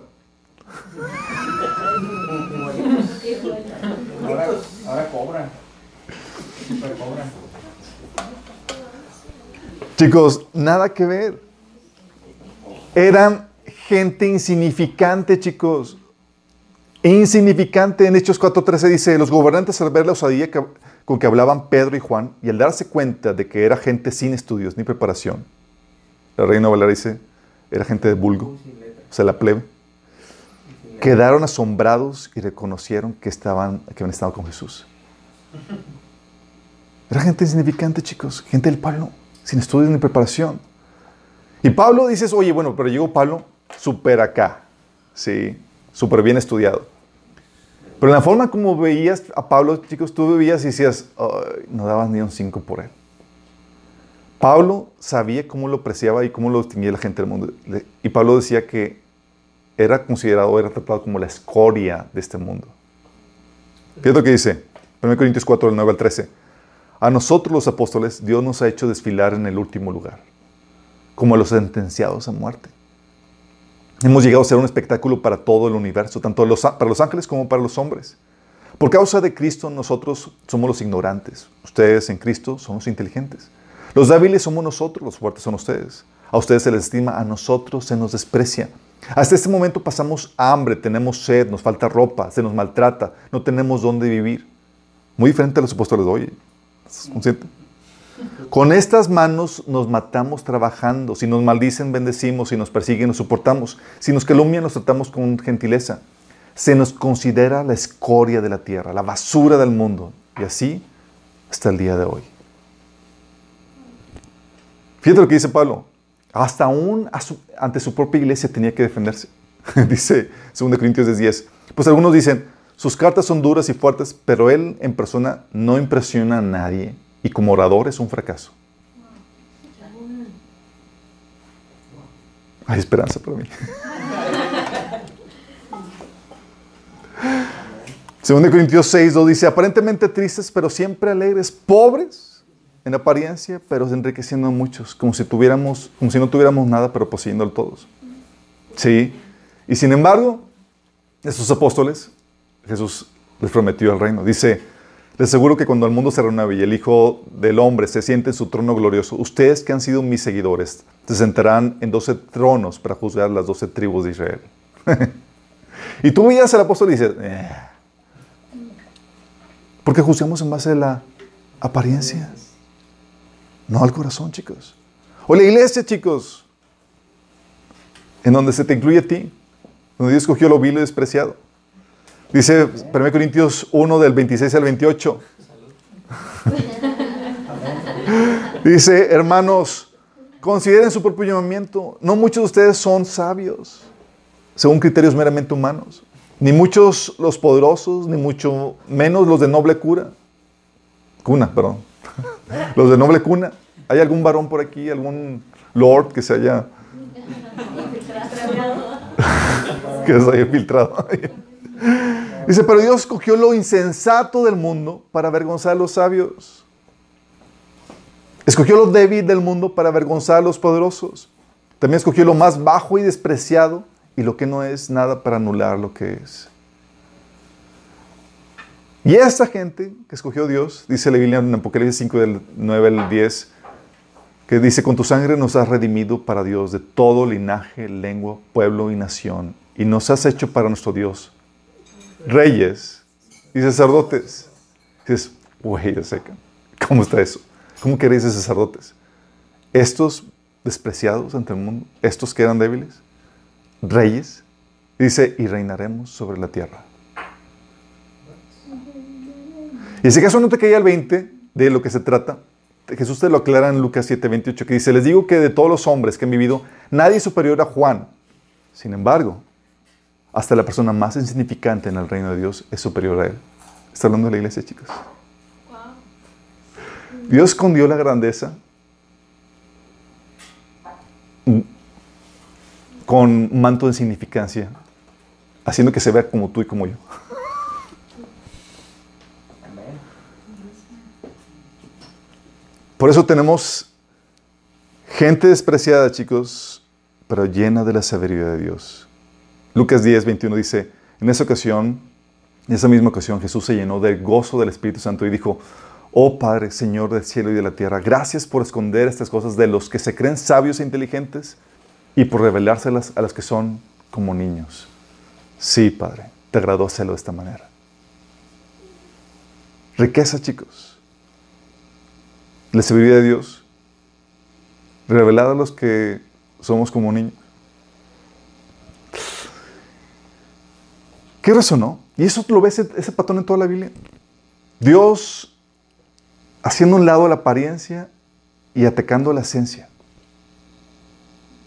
Chicos, nada que ver. Eran gente insignificante, chicos. Insignificante. En Hechos 4.13 dice, los gobernantes al ver la osadía con que hablaban Pedro y Juan y al darse cuenta de que era gente sin estudios ni preparación, la reina Valera dice, era gente de vulgo, o sea, la plebe, quedaron asombrados y reconocieron que, estaban, que habían estado con Jesús. Era gente insignificante, chicos, gente del palo, sin estudios ni preparación. Y Pablo dices, oye, bueno, pero llegó Pablo súper acá, sí, súper bien estudiado. Pero en la forma como veías a Pablo, chicos, tú veías y decías, no dabas ni un 5 por él. Pablo sabía cómo lo apreciaba y cómo lo distinguía la gente del mundo. Y Pablo decía que era considerado, era tratado como la escoria de este mundo. Fíjate lo que dice, 1 Corintios 4, del 9 al 13. A nosotros los apóstoles, Dios nos ha hecho desfilar en el último lugar, como a los sentenciados a muerte. Hemos llegado a ser un espectáculo para todo el universo, tanto para los ángeles como para los hombres. Por causa de Cristo nosotros somos los ignorantes. Ustedes en Cristo son los inteligentes. Los débiles somos nosotros, los fuertes son ustedes. A ustedes se les estima, a nosotros se nos desprecia. Hasta este momento pasamos hambre, tenemos sed, nos falta ropa, se nos maltrata, no tenemos dónde vivir. Muy diferente a los apóstoles de hoy. ¿Estás consciente? Con estas manos nos matamos trabajando. Si nos maldicen, bendecimos. Si nos persiguen, nos soportamos. Si nos calumnian, nos tratamos con gentileza. Se nos considera la escoria de la tierra, la basura del mundo. Y así hasta el día de hoy. Fíjate lo que dice Pablo. Hasta aún ante su propia iglesia tenía que defenderse. dice 2 Corintios 10. Pues algunos dicen, sus cartas son duras y fuertes, pero él en persona no impresiona a nadie y como orador es un fracaso. Hay esperanza para mí. Segundo Corintios 6, 2 dice, aparentemente tristes, pero siempre alegres, pobres en apariencia, pero enriqueciendo a muchos, como si tuviéramos, como si no tuviéramos nada, pero poseyendo todos. Sí. Y sin embargo, esos apóstoles, Jesús les prometió el reino. Dice, les aseguro que cuando el mundo se renueve y el Hijo del Hombre se siente en su trono glorioso, ustedes que han sido mis seguidores se sentarán en doce tronos para juzgar las doce tribus de Israel. y tú miras al apóstol y dices, eh". porque juzgamos en base a la apariencia, no al corazón, chicos. O la iglesia, chicos, en donde se te incluye a ti, donde Dios escogió lo vil y despreciado. Dice 1 Corintios 1 del 26 al 28. Dice, hermanos, consideren su propio llamamiento. No muchos de ustedes son sabios, según criterios meramente humanos. Ni muchos los poderosos, ni mucho menos los de noble cura. Cuna, perdón. los de noble cuna. ¿Hay algún varón por aquí, algún lord que se haya... que se haya filtrado? Dice, pero Dios escogió lo insensato del mundo para avergonzar a los sabios. Escogió lo débil del mundo para avergonzar a los poderosos. También escogió lo más bajo y despreciado y lo que no es nada para anular lo que es. Y esta gente que escogió Dios, dice la Biblia en Apocalipsis 5 del 9 al 10, que dice, con tu sangre nos has redimido para Dios de todo linaje, lengua, pueblo y nación, y nos has hecho para nuestro Dios reyes y sacerdotes. dices, güey, ¿cómo está eso? ¿Cómo queréis de sacerdotes? Estos despreciados ante el mundo, estos que eran débiles, reyes, dice, y reinaremos sobre la tierra. Y si acaso no te caía el 20 de lo que se trata, Jesús te lo aclara en Lucas 7, 28, que dice, les digo que de todos los hombres que han vivido, nadie es superior a Juan. Sin embargo, hasta la persona más insignificante en el reino de Dios es superior a él. Está hablando de la iglesia, chicos. Dios escondió la grandeza con manto de insignificancia, haciendo que se vea como tú y como yo. Por eso tenemos gente despreciada, chicos, pero llena de la sabiduría de Dios. Lucas 10, 21 dice, en esa ocasión, en esa misma ocasión, Jesús se llenó del gozo del Espíritu Santo y dijo, oh Padre, Señor del cielo y de la tierra, gracias por esconder estas cosas de los que se creen sabios e inteligentes y por revelárselas a los que son como niños. Sí, Padre, te agradó hacerlo de esta manera. Riqueza, chicos. La sabiduría de Dios, revelada a los que somos como niños. ¿Qué resonó? Y eso lo ves ese, patrón en toda la Biblia. Dios haciendo un lado la apariencia y atacando la esencia.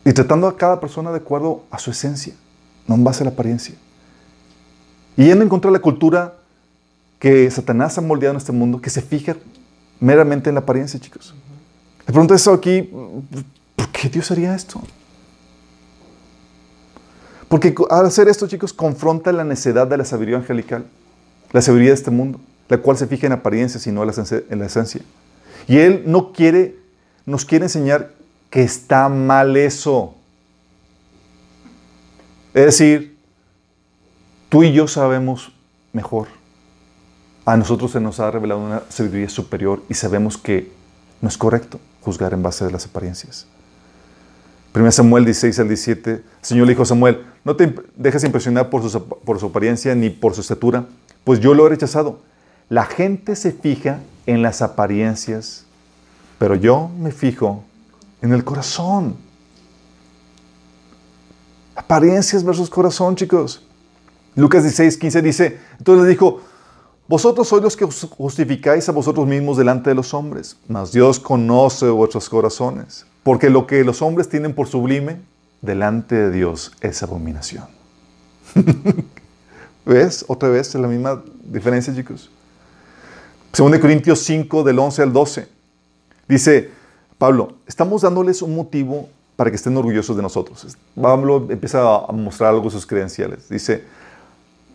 Y tratando a cada persona de acuerdo a su esencia, no en base a la apariencia. Y yendo en contra de la cultura que Satanás ha moldeado en este mundo, que se fija meramente en la apariencia, chicos. De pronto eso aquí, ¿por qué Dios haría esto? Porque al hacer esto, chicos, confronta la necedad de la sabiduría angelical, la sabiduría de este mundo, la cual se fija en apariencias y no en la esencia. Y Él no quiere, nos quiere enseñar que está mal eso. Es decir, tú y yo sabemos mejor. A nosotros se nos ha revelado una sabiduría superior y sabemos que no es correcto juzgar en base a las apariencias. 1 Samuel 16 al 17, el Señor le dijo a Samuel, no te dejes impresionar por su, apariencia ni por su estatura, pues yo lo he rechazado. La gente se fija en las apariencias, pero yo me fijo en el corazón. Apariencias versus corazón, chicos. Lucas 16, 15 dice, entonces le dijo, vosotros sois los que justificáis a vosotros mismos delante de los hombres, mas Dios conoce vuestros corazones. Porque lo que los hombres tienen por sublime, delante de Dios es abominación. ¿Ves? Otra vez, es la misma diferencia, chicos. Según de Corintios 5, del 11 al 12. Dice Pablo, estamos dándoles un motivo para que estén orgullosos de nosotros. Pablo empieza a mostrar algo de sus credenciales. Dice,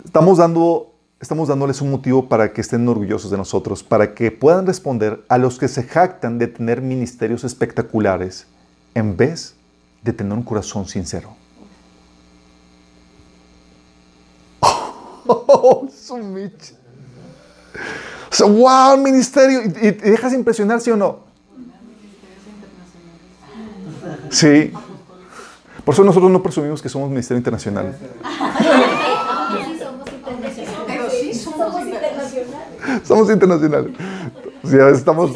estamos dando estamos dándoles un motivo para que estén orgullosos de nosotros, para que puedan responder a los que se jactan de tener ministerios espectaculares en vez de tener un corazón sincero. Oh, wow, ministerio. ¿Y, y dejas impresionar, sí o no? Sí. Por eso nosotros no presumimos que somos ministerio internacional. somos internacionales. Estamos,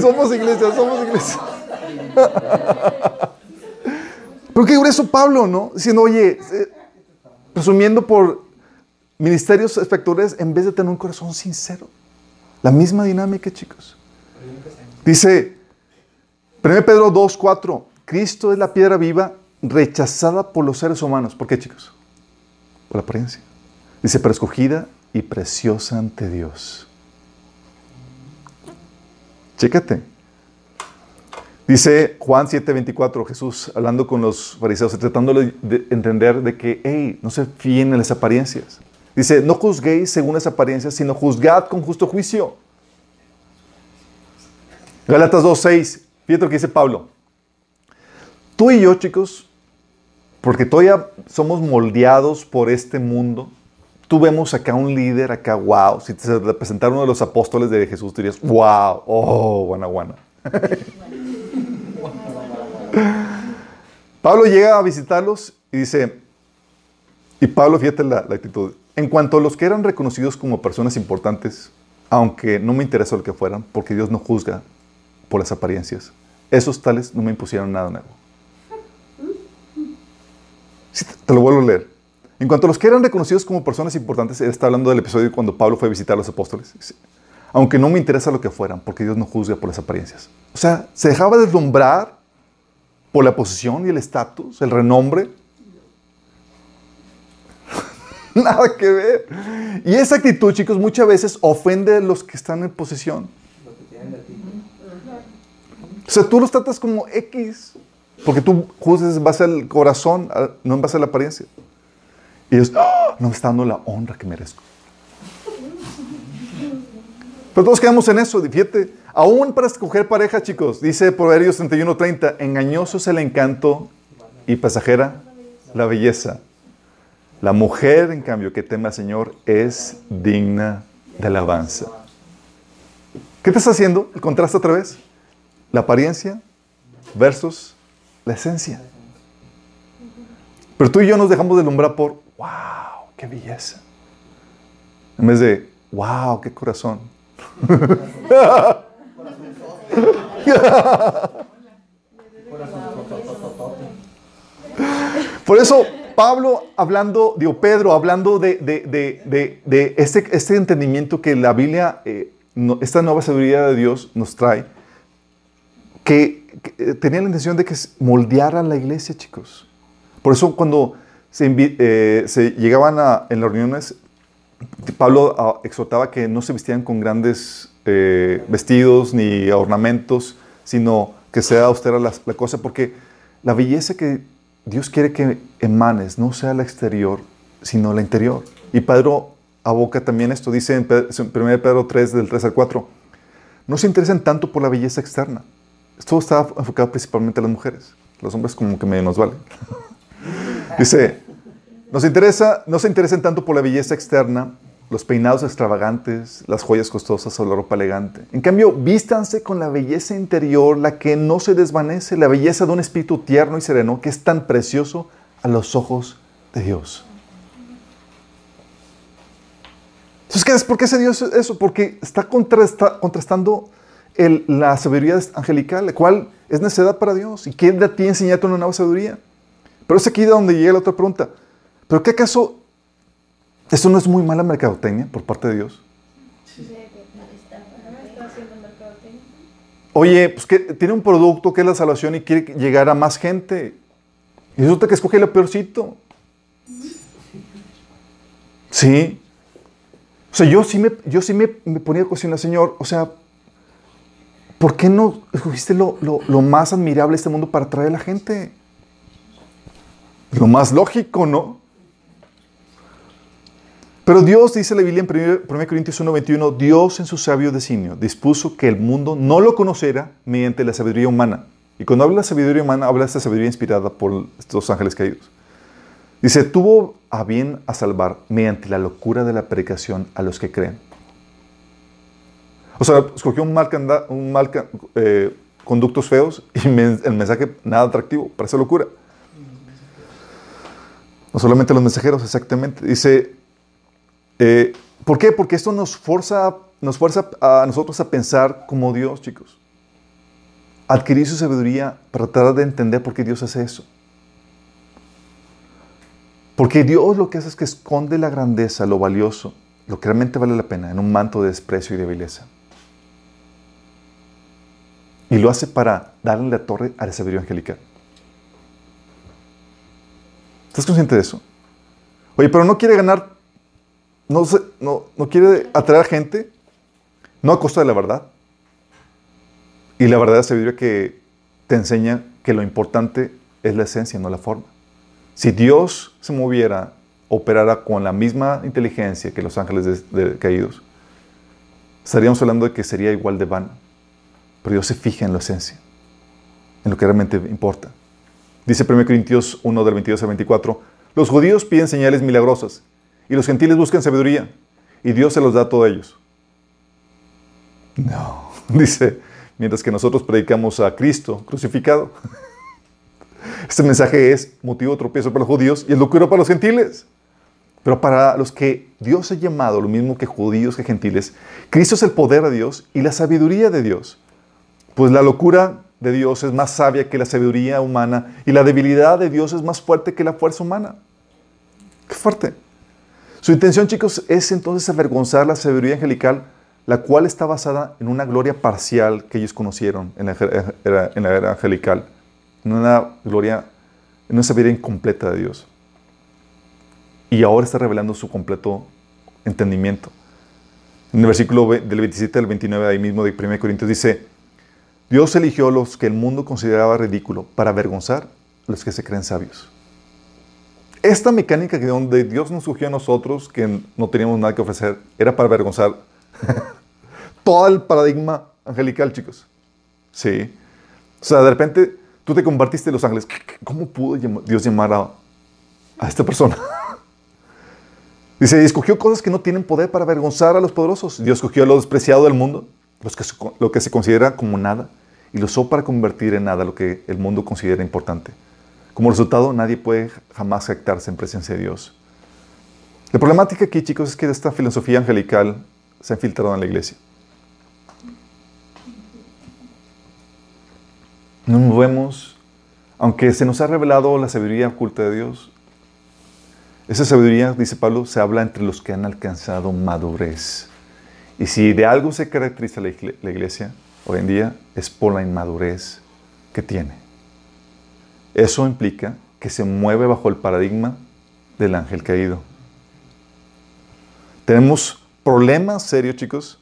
somos iglesias, somos iglesias. Pero qué grueso Pablo, ¿no? Diciendo, oye, eh, presumiendo por ministerios espectadores en vez de tener un corazón sincero. La misma dinámica, chicos. Dice, 1 Pedro 2, 4. Cristo es la piedra viva rechazada por los seres humanos. ¿Por qué, chicos? Por la apariencia. Dice, pero escogida y preciosa ante Dios. Chécate. Dice Juan 7:24, Jesús hablando con los fariseos, tratando de entender de que, hey, no se fíen en las apariencias. Dice, no juzguéis según las apariencias, sino juzgad con justo juicio. Galatas 2:6, fíjate lo que dice Pablo. Tú y yo, chicos, porque todavía somos moldeados por este mundo, tú vemos acá un líder, acá, wow, si te presentaron uno de los apóstoles de Jesús, dirías, wow, oh, guana, guana. Pablo llega a visitarlos y dice, y Pablo, fíjate la, actitud, en cuanto a los que eran reconocidos como personas importantes, aunque no me interesa lo que fueran, porque Dios no juzga por las apariencias, esos tales no me impusieron nada nuevo. te lo vuelvo a leer. En cuanto a los que eran reconocidos como personas importantes, él está hablando del episodio cuando Pablo fue a visitar a los apóstoles. Aunque no me interesa lo que fueran, porque Dios no juzga por las apariencias. O sea, se dejaba deslumbrar por la posición y el estatus, el renombre. Nada que ver. Y esa actitud, chicos, muchas veces ofende a los que están en posesión. O sea, tú los tratas como X, porque tú juzgas en base al corazón, no en base a la apariencia. Y ellos, ¡Ah! no me está dando la honra que merezco. Pero todos quedamos en eso, fíjate. Aún para escoger pareja, chicos, dice Proverbios 31:30, engañoso es el encanto y pasajera la belleza. La mujer, en cambio, que teme al Señor es digna de alabanza. ¿Qué te haciendo? El contraste otra vez. La apariencia versus la esencia. Pero tú y yo nos dejamos de lumbrar por, wow, qué belleza. En vez de, wow, qué corazón. Por eso Pablo hablando, digo Pedro, hablando de, este, este, entendimiento que la Biblia, eh, esta nueva sabiduría de Dios nos trae, que, eh, tenía la intención de que moldearan la iglesia, chicos. Por eso cuando se, eh, se llegaban a, en las reuniones, Pablo ah, exhortaba que no se vestían con grandes vestidos ni ornamentos, sino que sea austera la, cosa, porque la belleza que Dios quiere que emanes no sea la exterior, sino la interior. Y Pedro aboca también esto, dice en 1 Pedro 3, del 3 al 4, no se interesen tanto por la belleza externa. Esto está enfocado principalmente a las mujeres. Los hombres como que medio nos valen. dice, nos interesa, no se interesen tanto por la belleza externa, los peinados extravagantes, las joyas costosas o la ropa elegante. En cambio, vístanse con la belleza interior, la que no se desvanece, la belleza de un espíritu tierno y sereno que es tan precioso a los ojos de Dios. Entonces, ¿por qué se dio eso? Porque está, contrastando la sabiduría angelical, la cual es necedad para Dios. ¿Y quién de ti enseñarte una nueva sabiduría? Pero es aquí donde llega la otra pregunta. ¿Pero qué acaso ¿Esto no es muy mala mercadotecnia por parte de Dios? Oye, pues que tiene un producto que es la salvación y quiere llegar a más gente. Y resulta que escoge lo peorcito. Sí. O sea, yo sí me, yo sí me, ponía a cuestionar, Señor, o sea, ¿por qué no escogiste lo, lo más admirable de este mundo para atraer a la gente? Lo más lógico, ¿no? Pero Dios, dice la Biblia en 1 Corintios 1:21, Dios en su sabio designio dispuso que el mundo no lo conociera mediante la sabiduría humana. Y cuando habla de sabiduría humana, habla de esta sabiduría inspirada por estos ángeles caídos. Dice, tuvo a bien a salvar mediante la locura de la predicación a los que creen. O sea, escogió un mal, eh, conductos feos y el mensaje nada atractivo, parece locura. No solamente los mensajeros, exactamente. Dice, eh, ¿Por qué? Porque esto nos fuerza, nos fuerza a nosotros a pensar como Dios, chicos. Adquirir su sabiduría para tratar de entender por qué Dios hace eso. Porque Dios lo que hace es que esconde la grandeza, lo valioso, lo que realmente vale la pena, en un manto de desprecio y de vileza. Y lo hace para darle la torre a la sabiduría angelical. ¿Estás consciente de eso? Oye, pero no quiere ganar, no, no, no quiere atraer gente, no a costa de la verdad. Y la verdad es sabiduría que te enseña que lo importante es la esencia, no la forma. Si Dios se moviera, operara con la misma inteligencia que los ángeles caídos, estaríamos hablando de que sería igual de vano. Pero Dios se fija en la esencia, en lo que realmente importa. Dice 1 Corintios 1 del 22 al 24, los judíos piden señales milagrosas y los gentiles buscan sabiduría y Dios se los da a todos ellos. No, dice, mientras que nosotros predicamos a Cristo crucificado. Este mensaje es motivo de tropiezo para los judíos y es locura para los gentiles. Pero para los que Dios ha llamado, lo mismo que judíos que gentiles, Cristo es el poder de Dios y la sabiduría de Dios. Pues la locura de Dios es más sabia que la sabiduría humana y la debilidad de Dios es más fuerte que la fuerza humana. Qué fuerte. Su intención, chicos, es entonces avergonzar la sabiduría angelical, la cual está basada en una gloria parcial que ellos conocieron en la era, angelical, en una gloria, en una sabiduría incompleta de Dios. Y ahora está revelando su completo entendimiento. En el versículo del 27 al 29 ahí mismo de 1 Corintios dice, Dios eligió los que el mundo consideraba ridículo para avergonzar a los que se creen sabios. Esta mecánica que donde Dios nos surgió a nosotros, que no teníamos nada que ofrecer, era para avergonzar todo el paradigma angelical, chicos. Sí. O sea, de repente tú te convertiste en los ángeles. ¿Cómo pudo Dios llamar a, a esta persona? Dice, escogió cosas que no tienen poder para avergonzar a los poderosos. Dios escogió a lo despreciado del mundo, los que, lo que se considera como nada y lo usó para convertir en nada lo que el mundo considera importante. Como resultado, nadie puede jamás jactarse en presencia de Dios. La problemática aquí, chicos, es que esta filosofía angelical se ha infiltrado en la iglesia. No vemos, aunque se nos ha revelado la sabiduría oculta de Dios, esa sabiduría, dice Pablo, se habla entre los que han alcanzado madurez. Y si de algo se caracteriza la iglesia, hoy en día es por la inmadurez que tiene. Eso implica que se mueve bajo el paradigma del ángel caído. Tenemos problemas serios, chicos,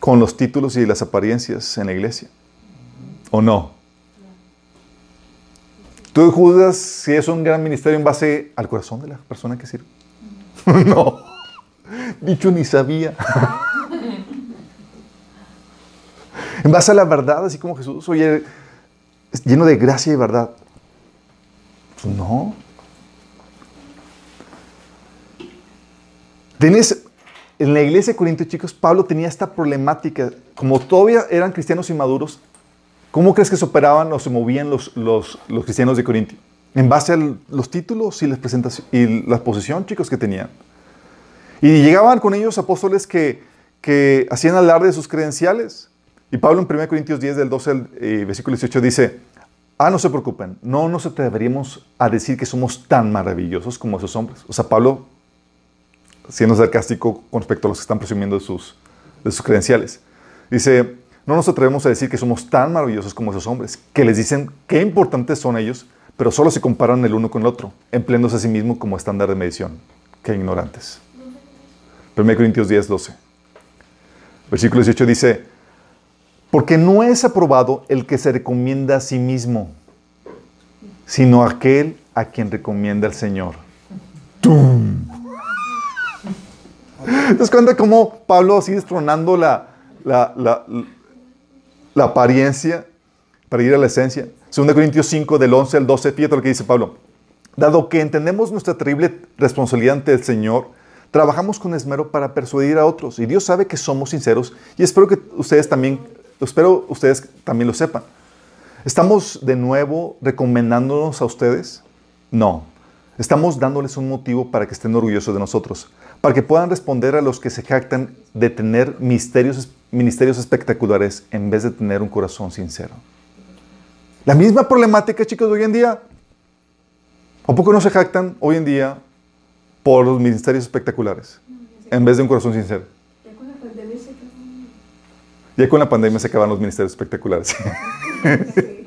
con los títulos y las apariencias en la iglesia. ¿O no? ¿Tú juzgas si es un gran ministerio en base al corazón de la persona que sirve? no. Dicho ni sabía. en base a la verdad, así como Jesús, oye, lleno de gracia y verdad. Pues no. Tienes, en la iglesia de Corinto, chicos, Pablo tenía esta problemática. Como todavía eran cristianos inmaduros, ¿cómo crees que se operaban o se movían los, los, cristianos de Corinto? En base a los títulos y, las y la posición, chicos, que tenían. Y llegaban con ellos apóstoles que, que hacían alarde de sus credenciales. Y Pablo en 1 Corintios 10, del 12 al eh, versículo 18 dice, ah, no se preocupen, no nos atreveríamos a decir que somos tan maravillosos como esos hombres. O sea, Pablo siendo sarcástico con respecto a los que están presumiendo de sus, de sus credenciales. Dice, no nos atrevemos a decir que somos tan maravillosos como esos hombres, que les dicen qué importantes son ellos, pero solo se comparan el uno con el otro, empleándose a sí mismo como estándar de medición. Qué ignorantes. 1 Corintios 10, 12. Versículo 18 dice, porque no es aprobado el que se recomienda a sí mismo, sino aquel a quien recomienda el Señor. ¡Tum! ¿Te das cuenta cómo Pablo sigue destronando la, la, la, apariencia para ir a la esencia? 2 Corintios 5, del 11 al 12, fíjate lo que dice Pablo. Dado que entendemos nuestra terrible responsabilidad ante el Señor, trabajamos con esmero para persuadir a otros. Y Dios sabe que somos sinceros y espero que ustedes también, espero ustedes también lo sepan. ¿Estamos de nuevo recomendándonos a ustedes? No. Estamos dándoles un motivo para que estén orgullosos de nosotros, para que puedan responder a los que se jactan de tener misterios, ministerios espectaculares en vez de tener un corazón sincero. La misma problemática, chicos, de hoy en día. ¿A poco no se jactan hoy en día por los ministerios espectaculares en vez de un corazón sincero? Ya con la pandemia se acaban los ministerios espectaculares.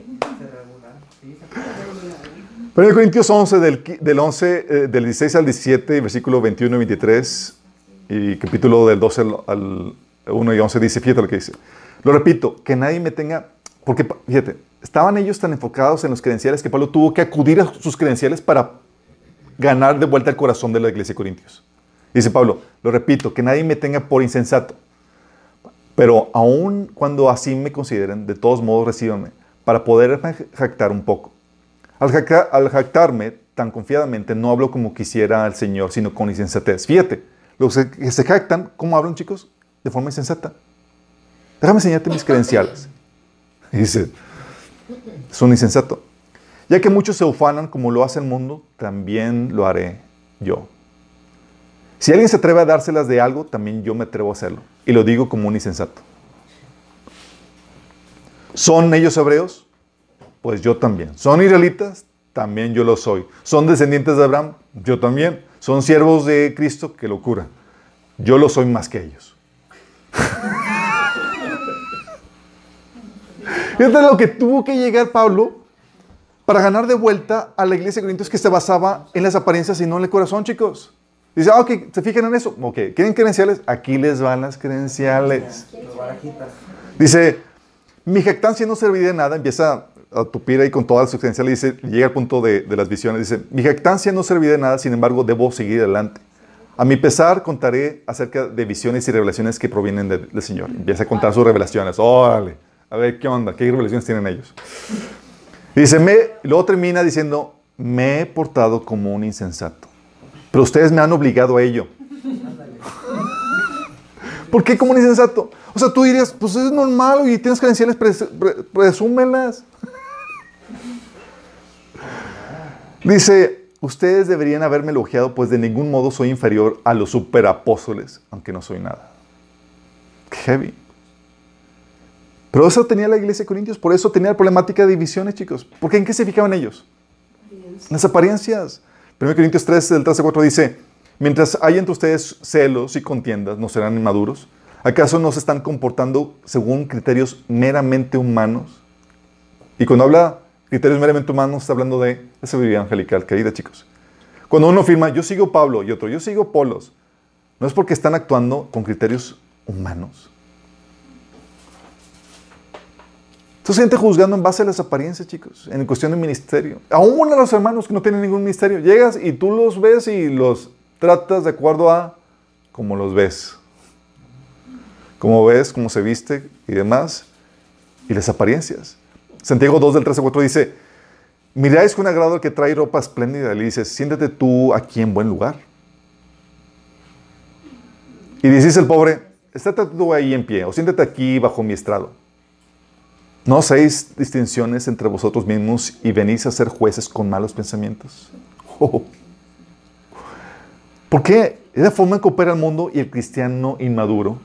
Pero en Corintios 11, del, del 11, eh, del 16 al 17, versículo 21 y 23, y capítulo del 12 al, al 1 y 11 dice, fíjate lo que dice. Lo repito, que nadie me tenga, porque fíjate, estaban ellos tan enfocados en los credenciales que Pablo tuvo que acudir a sus credenciales para ganar de vuelta el corazón de la iglesia de Corintios. Dice Pablo, lo repito, que nadie me tenga por insensato, pero aun cuando así me consideren, de todos modos recíbanme, para poder jactar un poco. Al, jactarme tan confiadamente, no hablo como quisiera el Señor, sino con insensatez. Fíjate, los que se jactan, ¿cómo hablan chicos? De forma insensata. Déjame enseñarte mis credenciales. dice, son insensato. Ya que muchos se ufanan como lo hace el mundo, también lo haré yo. Si alguien se atreve a dárselas de algo, también yo me atrevo a hacerlo. Y lo digo como un insensato. ¿Son ellos hebreos? Pues yo también. ¿Son israelitas? También yo lo soy. ¿Son descendientes de Abraham? Yo también. ¿Son siervos de Cristo? ¡Qué locura! Yo lo soy más que ellos. Fíjate lo que tuvo que llegar Pablo para ganar de vuelta a la iglesia de Corintios que se basaba en las apariencias y no en el corazón, chicos. Dice, ah, ok, ¿se fijan en eso? Ok, ¿quieren credenciales? Aquí les van las credenciales. Dice, mi jactancia no serviría de nada, empieza a tupir ahí con todas sus credenciales, dice, llega al punto de, las visiones, dice, mi jactancia no serviría de nada, sin embargo, debo seguir adelante. A mi pesar, contaré acerca de visiones y revelaciones que provienen del Señor. Empieza a contar sus revelaciones. Órale. A ver, ¿qué onda? ¿Qué revelaciones tienen ellos? dice, me, luego termina diciendo, me he portado como un insensato. Pero ustedes me han obligado a ello. ¿Por qué como un insensato? O sea, tú dirías, pues es normal y tienes credenciales, presúmelas. Dice, ustedes deberían haberme elogiado, pues de ningún modo soy inferior a los superapóstoles, aunque no soy nada. Heavy. Pero eso tenía la iglesia de Corintios, por eso tenía la problemática de divisiones, chicos. Porque ¿en qué se fijaban ellos? Las apariencias. 1 Corintios 3, del 3 4 dice, mientras hay entre ustedes celos y contiendas, ¿no serán inmaduros? ¿Acaso no se están comportando según criterios meramente humanos? Y cuando habla criterios meramente humanos, está hablando de esa sabiduría angelical querida, chicos. Cuando uno afirma, yo sigo Pablo y otro, yo sigo Polos, no es porque están actuando con criterios humanos. Entonces, gente juzgando en base a las apariencias, chicos, en cuestión de ministerio. Aún a los hermanos que no tienen ningún ministerio. Llegas y tú los ves y los tratas de acuerdo a cómo los ves. Cómo ves, cómo se viste y demás. Y las apariencias. Santiago 2 del 13 4 dice, miráis con agrado al que trae ropa espléndida. Le dices, siéntate tú aquí en buen lugar. Y dices el pobre, estate tú ahí en pie o siéntate aquí bajo mi estrado. ¿No hacéis distinciones entre vosotros mismos y venís a ser jueces con malos pensamientos? ¿Por qué? Es la forma en que opera el mundo y el cristiano inmaduro,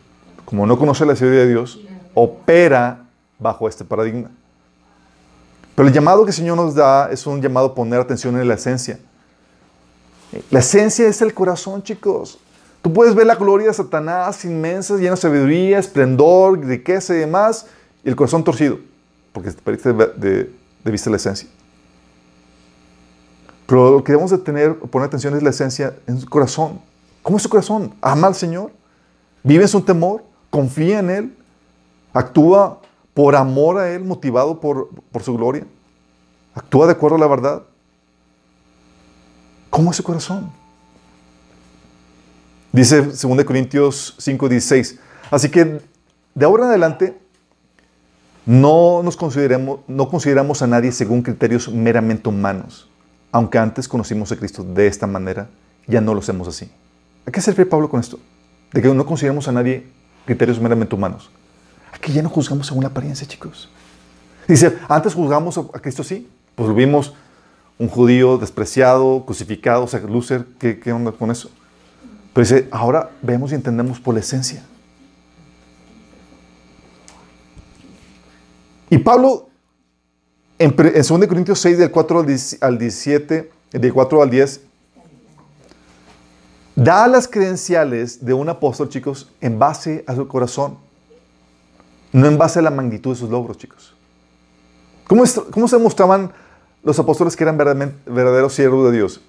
como no conoce la sabiduría de Dios, opera bajo este paradigma. Pero el llamado que el Señor nos da es un llamado a poner atención en la esencia. La esencia es el corazón, chicos. Tú puedes ver la gloria de Satanás inmensa, llena de sabiduría, esplendor, riqueza y demás, y el corazón torcido, porque te perdiste de, vista la esencia. Pero lo que debemos de tener, poner atención es la esencia en su corazón. ¿Cómo es su corazón? ¿Ama al Señor? ¿Vive en su temor? ¿Confía en Él? ¿Actúa por amor a Él, motivado por, por su gloria? ¿Actúa de acuerdo a la verdad? ¿Cómo es su corazón? Dice 2 Corintios 5, 16. Así que de ahora en adelante no, nos consideramos, no consideramos a nadie según criterios meramente humanos, aunque antes conocimos a Cristo de esta manera, ya no lo hacemos así. ¿A qué se refiere Pablo con esto? De que no consideramos a nadie criterios meramente humanos. Aquí ya no juzgamos según la apariencia, chicos. Dice, antes juzgamos a Cristo sí, pues lo vimos un judío despreciado, crucificado, o sea, ¿qué, ¿qué onda con eso? Pero dice, ahora vemos y entendemos por la esencia. Y Pablo, en, 2 Corintios 6, del 4 al 17, del 4 al 10, da las credenciales de un apóstol, chicos, en base a su corazón. no en base a la magnitud de sus logros, chicos. ¿Cómo, se demostraban los apóstoles que eran verdaderos siervos de Dios?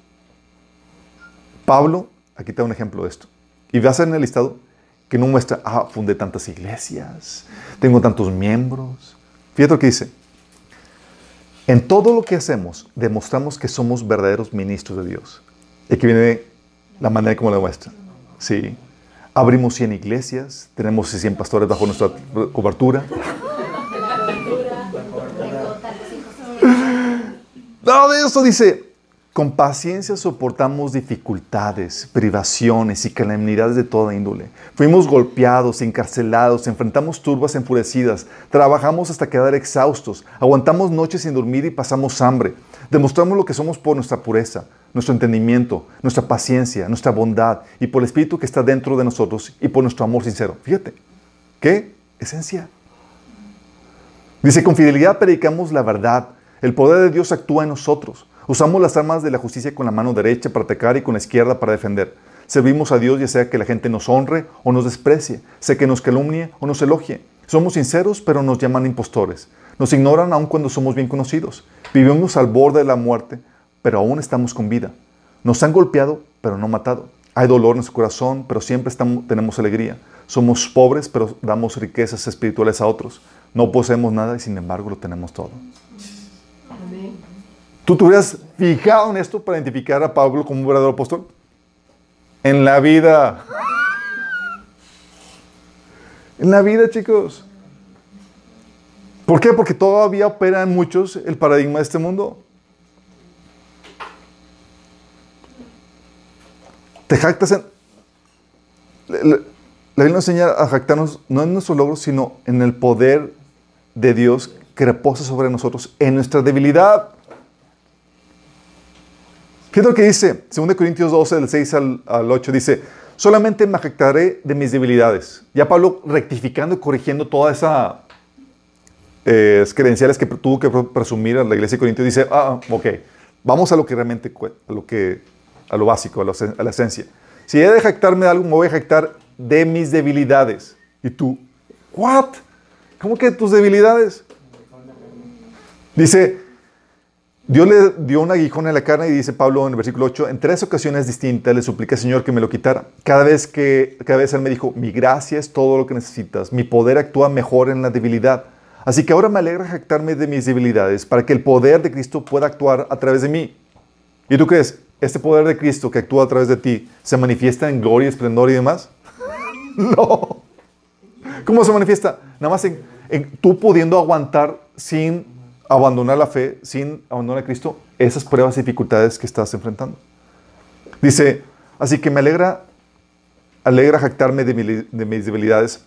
Pablo, aquí te da un ejemplo de esto. Y vas en el listado que no muestra, ah, fundé tantas iglesias, tengo tantos miembros. Fíjate lo que dice. En todo lo que hacemos, demostramos que somos verdaderos ministros de Dios. Y aquí viene la manera como lo demuestra. Sí. Abrimos 100 iglesias, tenemos 100 pastores bajo nuestra cobertura. Nada de eso dice, con paciencia soportamos dificultades, privaciones y calamidades de toda índole. Fuimos golpeados, encarcelados, enfrentamos turbas enfurecidas, trabajamos hasta quedar exhaustos, aguantamos noches sin dormir y pasamos hambre. Demostramos lo que somos por nuestra pureza, nuestro entendimiento, nuestra paciencia, nuestra bondad y por el Espíritu que está dentro de nosotros y por nuestro amor sincero. Fíjate, ¿qué esencia? Dice, con fidelidad predicamos la verdad. El poder de Dios actúa en nosotros. Usamos las armas de la justicia con la mano derecha para atacar y con la izquierda para defender. Servimos a Dios ya sea que la gente nos honre o nos desprecie, sea que nos calumnie o nos elogie. Somos sinceros, pero nos llaman impostores. Nos ignoran aun cuando somos bien conocidos. Vivimos al borde de la muerte, pero aún estamos con vida. Nos han golpeado, pero no matado. Hay dolor en nuestro corazón, pero siempre tenemos alegría. Somos pobres, pero damos riquezas espirituales a otros. No poseemos nada y sin embargo lo tenemos todo. ¿Tú te hubieras fijado en esto para identificar a Pablo como un verdadero apóstol? En la vida. En la vida, chicos. ¿Por qué? Porque todavía opera en muchos el paradigma de este mundo. Te jactas en... La Biblia nos enseña a jactarnos no en nuestros logros, sino en el poder de Dios que reposa sobre nosotros en nuestra debilidad. Fíjate lo que dice, 2 Corintios 12, del 6 al, 8, dice, solamente me jactaré de mis debilidades. Ya Pablo rectificando y corrigiendo todas esas eh, credenciales que tuvo que presumir a la iglesia de Corintios, dice, ah, ok, vamos a lo que realmente, a lo, que, a lo básico, a, a la esencia. Si he de jactarme de algo, me voy a jactar de mis debilidades. Y tú, ¿what? ¿Cómo que tus debilidades? Dice, Dios le dio un aguijón en la carne y dice Pablo en el versículo 8, en tres ocasiones distintas le supliqué Señor que me lo quitara. Cada vez que cada vez él me dijo, mi gracia es todo lo que necesitas, mi poder actúa mejor en la debilidad. Así que ahora me alegra jactarme de mis debilidades para que el poder de Cristo pueda actuar a través de mí. ¿Y tú crees, este poder de Cristo que actúa a través de ti se manifiesta en gloria, esplendor y demás? no. ¿Cómo se manifiesta? Nada más en, en tú pudiendo aguantar sin abandonar la fe, sin abandonar a Cristo, esas pruebas y dificultades que estás enfrentando. Dice, así que me alegra, alegra jactarme de, mis debilidades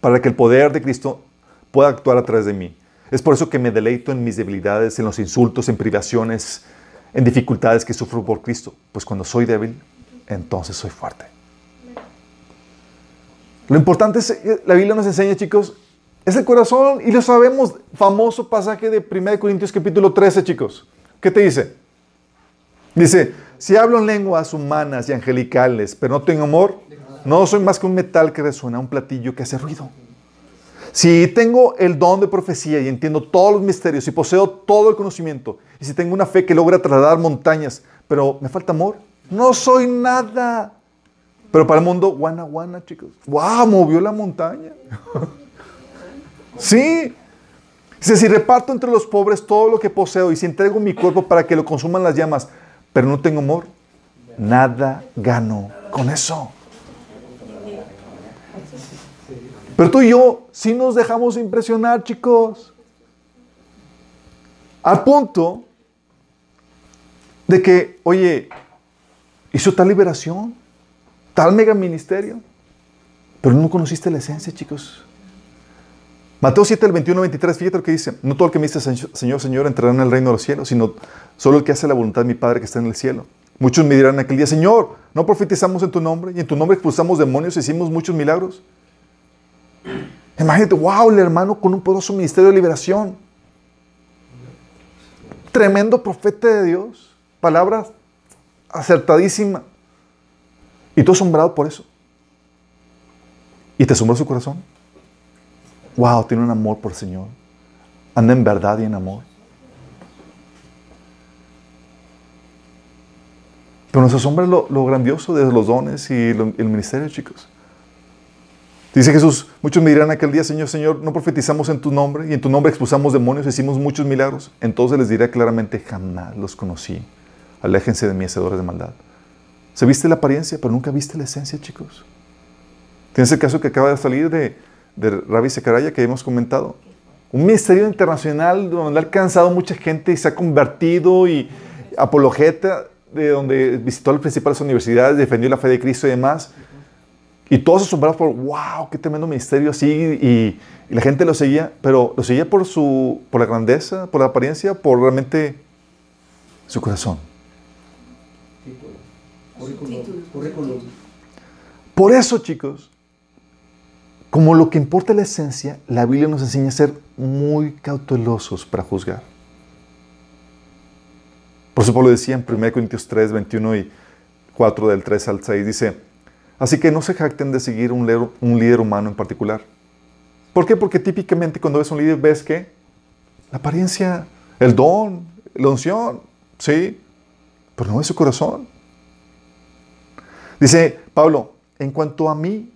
para que el poder de Cristo pueda actuar a través de mí. Es por eso que me deleito en mis debilidades, en los insultos, en privaciones, en dificultades que sufro por Cristo. Pues cuando soy débil, entonces soy fuerte. Lo importante es, la Biblia nos enseña, chicos, es el corazón y lo sabemos. Famoso pasaje de 1 Corintios capítulo 13, chicos. ¿Qué te dice? Dice, si hablo en lenguas humanas y angelicales, pero no tengo amor, no soy más que un metal que resuena, un platillo que hace ruido. Si tengo el don de profecía y entiendo todos los misterios y poseo todo el conocimiento, y si tengo una fe que logra trasladar montañas, pero me falta amor, no soy nada. Pero para el mundo, guana, guana, chicos. ¡Wow! Movió la montaña. Sí. Dice, si reparto entre los pobres todo lo que poseo y si entrego mi cuerpo para que lo consuman las llamas, pero no tengo amor, nada gano con eso. Pero tú y yo sí nos dejamos impresionar, chicos. Al punto de que, oye, hizo tal liberación, tal mega ministerio, pero no conociste la esencia, chicos. Mateo 7, el 21, 23, fíjate lo que dice. No todo el que me dice Señor, Señor entrará en el reino de los cielos, sino solo el que hace la voluntad de mi Padre que está en el cielo. Muchos me dirán aquel día, Señor, ¿no profetizamos en tu nombre? Y en tu nombre expulsamos demonios y hicimos muchos milagros. Imagínate, wow, el hermano con un poderoso ministerio de liberación. Tremendo profeta de Dios. Palabra acertadísima. Y tú asombrado por eso. ¿Y te asombró su corazón? Wow, tiene un amor por el Señor. Anda en verdad y en amor. Pero nos asombra lo, lo grandioso de los dones y el ministerio, chicos. Dice Jesús, muchos me dirán aquel día, Señor, Señor, no profetizamos en tu nombre y en tu nombre expulsamos demonios, hicimos muchos milagros. Entonces les diré claramente, jamás los conocí. Aléjense de mí, hacedores de maldad. Se viste la apariencia, pero nunca viste la esencia, chicos. Tienes el caso que acaba de salir de, de Rabbi Secaraya que hemos comentado. Un ministerio internacional donde ha alcanzado mucha gente y se ha convertido y apologeta de donde visitó las principales universidades, defendió la fe de Cristo y demás. Y todos asombrados por, wow, qué tremendo ministerio así. Y, la gente lo seguía, pero lo seguía por, su, por la grandeza, por la apariencia, por realmente su corazón. Por eso, chicos, como lo que importa es la esencia, la Biblia nos enseña a ser muy cautelosos para juzgar. Por eso Pablo decía en 1 Corintios 3, 21 y 4 del 3 al 6, dice, así que no se jacten de seguir un líder, un líder humano en particular. ¿Por qué? Porque típicamente cuando ves un líder ves que la apariencia, el don, la unción, sí, pero no es su corazón. Dice Pablo, en cuanto a mí,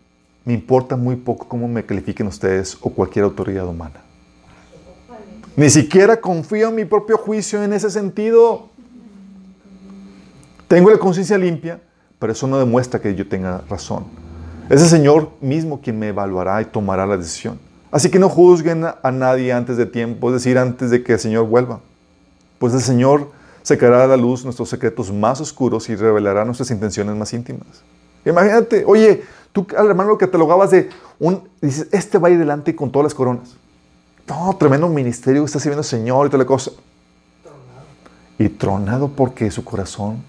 me importa muy poco cómo me califiquen ustedes o cualquier autoridad humana. Ni siquiera confío en mi propio juicio en ese sentido. Tengo la conciencia limpia, pero eso no demuestra que yo tenga razón. Es el Señor mismo quien me evaluará y tomará la decisión. Así que no juzguen a nadie antes de tiempo, es decir, antes de que el Señor vuelva. Pues el Señor sacará a la luz nuestros secretos más oscuros y revelará nuestras intenciones más íntimas. Imagínate, oye, tú al hermano lo catalogabas de un, dices, este va a ir delante con todas las coronas. No, tremendo ministerio que está sirviendo el Señor y toda la cosa. Y tronado porque su corazón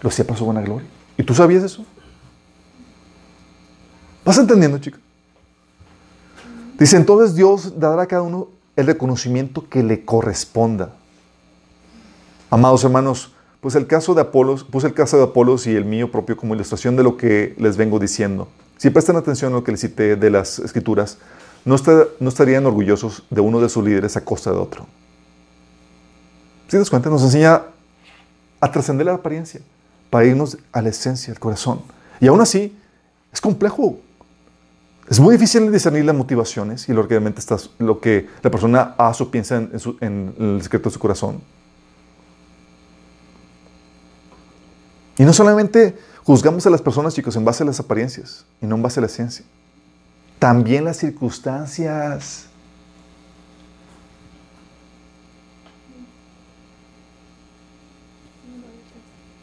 lo hacía para su buena gloria. ¿Y tú sabías eso? ¿Vas entendiendo, chicos? Dice, entonces Dios dará a cada uno el reconocimiento que le corresponda. Amados hermanos, pues el caso de Apolos, puse el caso de Apolos y el mío propio como ilustración de lo que les vengo diciendo. Si prestan atención a lo que les cité de las escrituras, no, estarían orgullosos de uno de sus líderes a costa de otro. Si te das cuenta, nos enseña a trascender la apariencia para irnos a la esencia, al corazón. Y aún así, es complejo. Es muy difícil discernir las motivaciones y lo que realmente está, lo que la persona hace o piensa en, en el secreto de su corazón. Y no solamente juzgamos a las personas, chicos, en base a las apariencias y no en base a la ciencia. También las circunstancias.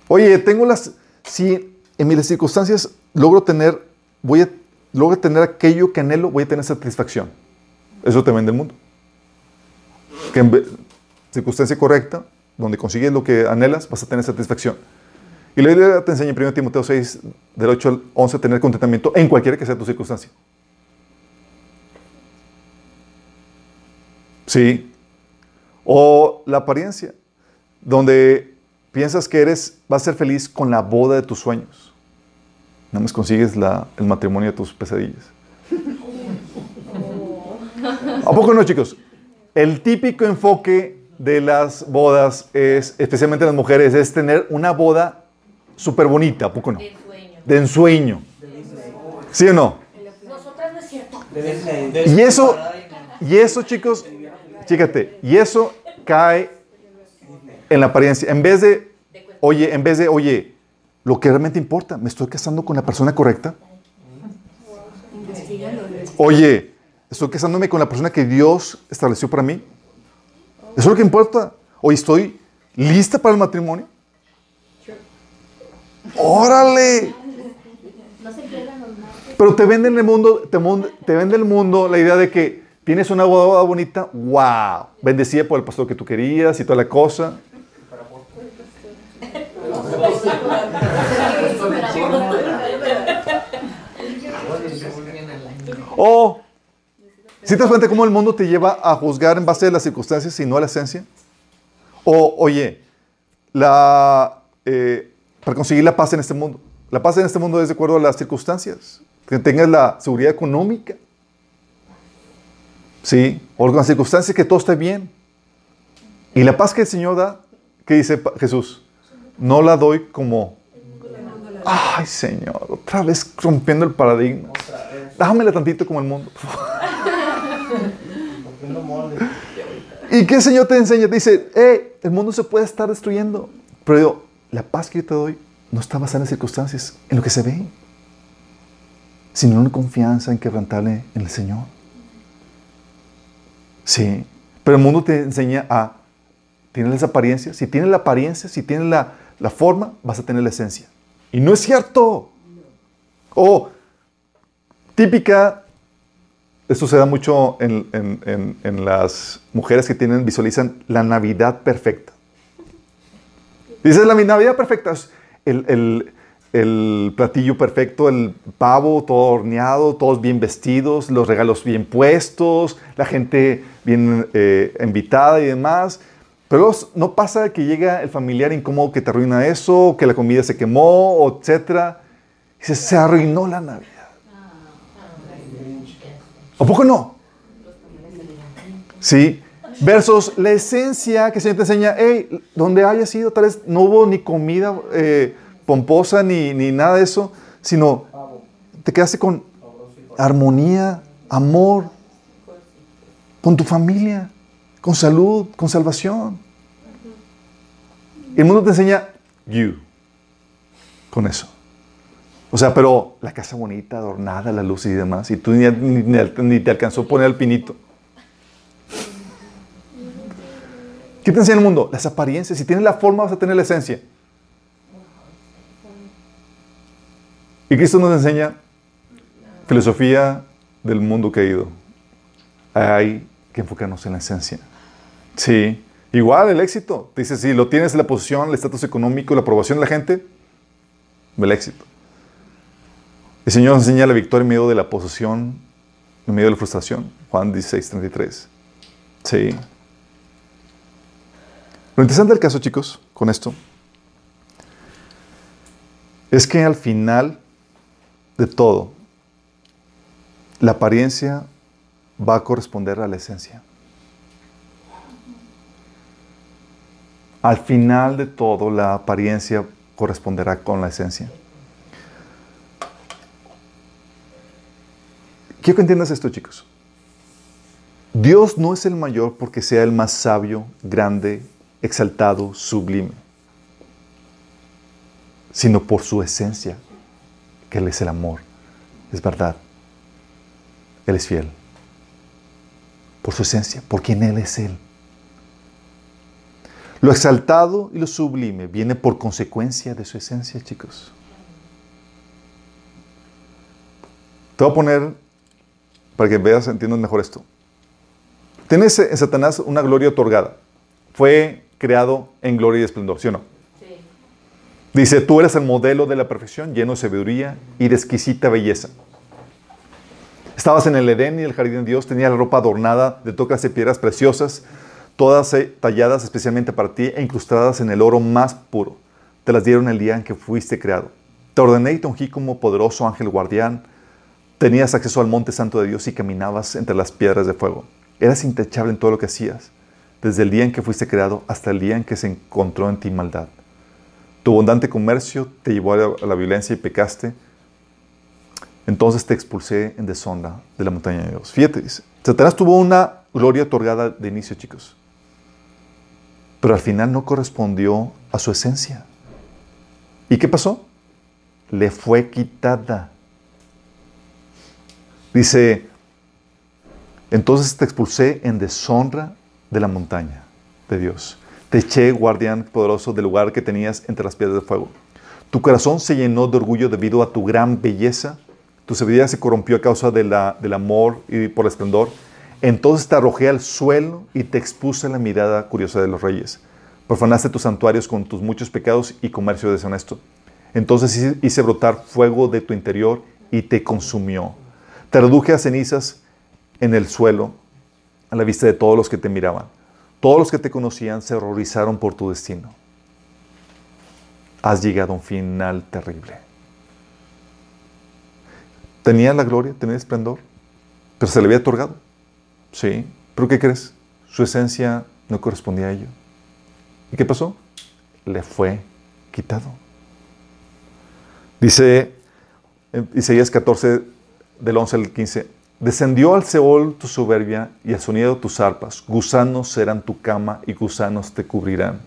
Oye, tengo las. Si en mis circunstancias logro tener, voy a, logro tener aquello que anhelo, voy a tener satisfacción. Eso te vende el mundo. Que en circunstancia correcta, donde consigues lo que anhelas, vas a tener satisfacción. Y la Biblia te enseña en 1 Timoteo 6, del 8 al 11, a tener contentamiento en cualquiera que sea tu circunstancia. Sí. O la apariencia, donde piensas que eres, vas a ser feliz con la boda de tus sueños. No más consigues la, el matrimonio de tus pesadillas. ¿A poco no, chicos? El típico enfoque de las bodas es, especialmente las mujeres, es tener una boda súper bonita, ¿a poco no? De ensueño. De ensueño. ¿Sí o no? Nosotras no es cierto. Y eso, y eso, chicos, fíjate, y eso cae en la apariencia. En vez de, oye, en vez de, oye, lo que realmente importa, ¿me estoy casando con la persona correcta? Oye, ¿estoy casándome con la persona que Dios estableció para mí? ¿Eso es lo que importa? Hoy estoy lista para el matrimonio. ¡Órale! Pero te venden el mundo, te, te vende el mundo la idea de que tienes una boda bonita, wow, bendecida por el pastor que tú querías y toda la cosa. O, si te das cuenta cómo el mundo te lleva a juzgar en base a las circunstancias y no a la esencia? O, oye, la, eh, para conseguir la paz en este mundo. La paz en este mundo es de acuerdo a las circunstancias. Que tengas la seguridad económica. Sí, o con las circunstancias que todo esté bien. Y la paz que el Señor da, ¿qué dice Jesús? No la doy como... Ay, Señor, otra vez rompiendo el paradigma. Dámela tantito como el mundo. ¿Y qué Señor te enseña? Te dice, eh, el mundo se puede estar destruyendo. Pero yo, la paz que yo te doy no está basada en las circunstancias, en lo que se ve, sino en confianza en quebrantarle en el Señor. Sí, pero el mundo te enseña a tener esa apariencia. Si tienes la apariencia, si tienes la, la forma, vas a tener la esencia. Y no es cierto. O típica, esto se da mucho en, en, en, las mujeres que tienen, visualizan la Navidad perfecta. Dices la Navidad perfecta, el, el, platillo perfecto, el pavo todo horneado, todos bien vestidos, los regalos bien puestos, la gente bien eh, invitada y demás. Pero no pasa que llega el familiar incómodo que te arruina eso, que la comida se quemó, etc. Dice, se arruinó la Navidad. ¿O poco no? Sí. Versus la esencia que el Señor te enseña, hey, donde haya sido, tal vez no hubo ni comida eh, pomposa ni, ni nada de eso, sino te quedaste con armonía, amor, con tu familia, con salud, con salvación. Y el mundo te enseña you con eso. O sea, pero la casa bonita, adornada, la luz y demás, y tú ni, ni, te alcanzó poner el pinito. ¿Qué te enseña el mundo? Las apariencias. Si tienes la forma, vas a tener la esencia. Y Cristo nos enseña filosofía del mundo caído. Hay que enfocarnos en la esencia. Sí. Igual el éxito. Dice, si lo tienes la posición, el estatus económico, la aprobación de la gente, el éxito. El Señor nos enseña la victoria en medio de la posesión, en medio de la frustración. Juan 16, 33. Sí. Lo interesante del caso, chicos, con esto, es que al final de todo, la apariencia va a corresponder a la esencia. Al final de todo, la apariencia corresponderá con la esencia. Quiero que entiendas esto, chicos. Dios no es el mayor porque sea el más sabio, grande, exaltado, sublime, sino por su esencia, que Él es el amor, es verdad. Él es fiel. Por su esencia, por quien Él es Él. Lo exaltado y lo sublime viene por consecuencia de su esencia, chicos. Te voy a poner, para que veas, entiendas mejor esto. Tienes en Satanás una gloria otorgada. Fue creado en gloria y esplendor, ¿sí o no? Sí. Dice, tú eres el modelo de la perfección, lleno de sabiduría y de exquisita belleza. Estabas en el Edén y el jardín de Dios, tenía la ropa adornada de tocas de piedras preciosas, todas eh, talladas especialmente para ti e incrustadas en el oro más puro. Te las dieron el día en que fuiste creado. Te ordené y te ungí como poderoso ángel guardián. Tenías acceso al monte santo de Dios y caminabas entre las piedras de fuego. Eras intachable en todo lo que hacías, desde el día en que fuiste creado hasta el día en que se encontró en ti maldad. Tu abundante comercio te llevó a la violencia y pecaste. Entonces te expulsé en deshonra de la montaña de Dios. Fíjate, dice. Satanás tuvo una gloria otorgada de inicio, chicos pero al final no correspondió a su esencia. ¿Y qué pasó? Le fue quitada. Dice, entonces te expulsé en deshonra de la montaña de Dios. Te eché, guardián poderoso, del lugar que tenías entre las piedras de fuego. Tu corazón se llenó de orgullo debido a tu gran belleza. Tu sabiduría se corrompió a causa del amor y por el esplendor. Entonces te arrojé al suelo y te expuse la mirada curiosa de los reyes. Profanaste tus santuarios con tus muchos pecados y comercio deshonesto. Entonces hice brotar fuego de tu interior y te consumió. Te reduje a cenizas en el suelo a la vista de todos los que te miraban. Todos los que te conocían se horrorizaron por tu destino. Has llegado a un final terrible. Tenía la gloria, tenía el esplendor, pero se le había otorgado. Sí. ¿Pero qué crees? Su esencia no correspondía a ello. ¿Y qué pasó? Le fue quitado. Dice Isaías 14, del 11 al 15, descendió al Seol tu soberbia y al sonido tus arpas, gusanos serán tu cama y gusanos te cubrirán.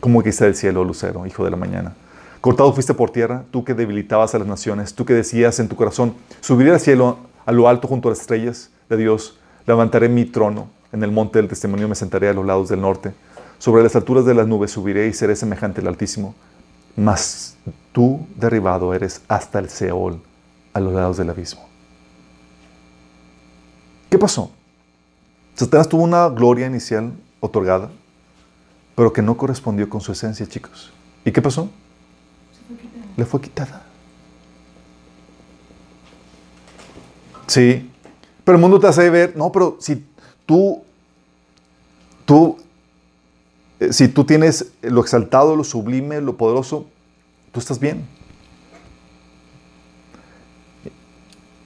Como está del cielo, lucero, hijo de la mañana. Cortado fuiste por tierra, tú que debilitabas a las naciones, tú que decías en tu corazón, subiré al cielo, a lo alto junto a las estrellas de Dios, levantaré mi trono, en el monte del testimonio me sentaré a los lados del norte, sobre las alturas de las nubes subiré y seré semejante al Altísimo, mas tú derribado eres hasta el Seol, a los lados del abismo. ¿Qué pasó? Satanás tuvo una gloria inicial otorgada, pero que no correspondió con su esencia, chicos. ¿Y qué pasó? le fue quitada. Sí. Pero el mundo te hace ver, no, pero si tú, tú, eh, si tú tienes lo exaltado, lo sublime, lo poderoso, tú estás bien.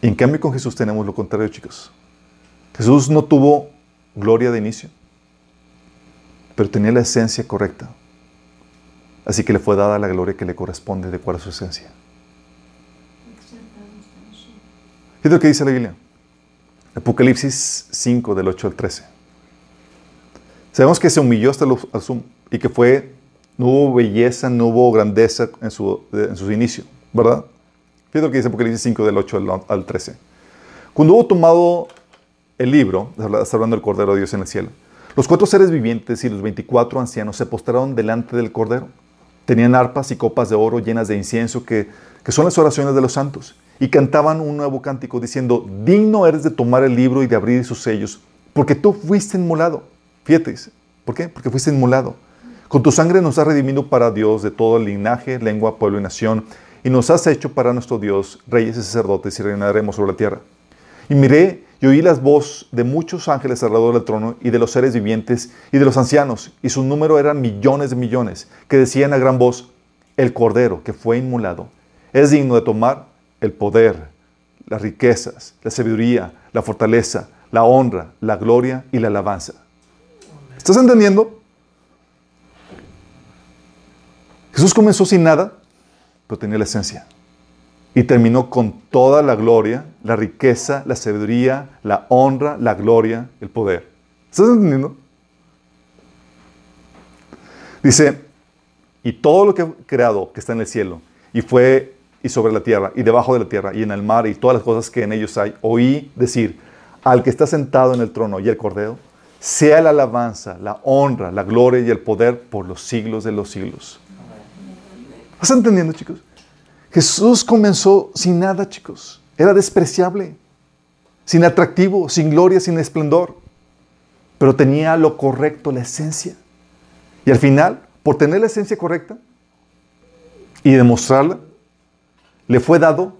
En cambio con Jesús tenemos lo contrario, chicos. Jesús no tuvo gloria de inicio, pero tenía la esencia correcta. Así que le fue dada la gloria que le corresponde de acuerdo a su esencia. ¿Qué es lo que dice la Biblia? Apocalipsis 5, del 8 al 13. Sabemos que se humilló hasta el sumo y que fue, no hubo belleza, no hubo grandeza en su, en su inicio, ¿verdad? Fíjate lo que dice Apocalipsis 5, del 8 al, 13. Cuando hubo tomado el libro, está hablando del Cordero de Dios en el cielo, los cuatro seres vivientes y los 24 ancianos se postraron delante del Cordero Tenían arpas y copas de oro llenas de incienso, que, son las oraciones de los santos. Y cantaban un nuevo cántico diciendo, digno eres de tomar el libro y de abrir sus sellos, porque tú fuiste inmolado. Fíjate, ¿por qué? Porque fuiste inmolado. Con tu sangre nos has redimido para Dios de todo linaje, lengua, pueblo y nación, y nos has hecho para nuestro Dios reyes y sacerdotes y reinaremos sobre la tierra. Y miré y oí las voz de muchos ángeles alrededor del trono y de los seres vivientes y de los ancianos, y su número eran millones de millones, que decían a gran voz, el Cordero que fue inmolado es digno de tomar el poder, las riquezas, la sabiduría, la fortaleza, la honra, la gloria y la alabanza. ¿Estás entendiendo? Jesús comenzó sin nada, pero tenía la esencia y terminó con toda la gloria, la riqueza, la sabiduría, la honra, la gloria, el poder. ¿Estás entendiendo? Dice, y todo lo que ha creado que está en el cielo, y fue y sobre la tierra, y debajo de la tierra, y en el mar, y todas las cosas que en ellos hay, oí decir, al que está sentado en el trono y el cordero, sea la alabanza, la honra, la gloria y el poder por los siglos de los siglos. ¿Estás entendiendo, chicos? Jesús comenzó sin nada, chicos. Era despreciable, sin atractivo, sin gloria, sin esplendor. Pero tenía lo correcto, la esencia. Y al final, por tener la esencia correcta y demostrarla, le fue dado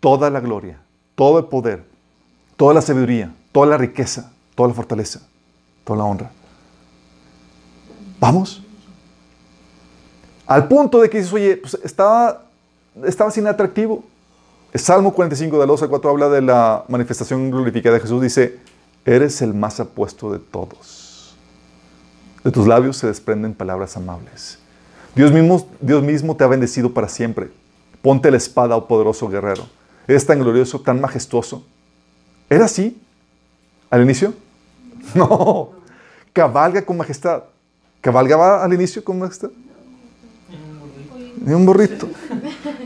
toda la gloria, todo el poder, toda la sabiduría, toda la riqueza, toda la fortaleza, toda la honra. ¿Vamos? Al punto de que dices, oye, pues estaba estaba sin atractivo. El Salmo 45 de 2 al 4 habla de la manifestación glorificada de Jesús. Dice, eres el más apuesto de todos. De tus labios se desprenden palabras amables. Dios mismo, Dios mismo te ha bendecido para siempre. Ponte la espada, oh poderoso guerrero. Eres tan glorioso, tan majestuoso. ¿Era así al inicio? No. Cabalga con majestad. ¿Cabalgaba al inicio con majestad? Ni un burrito.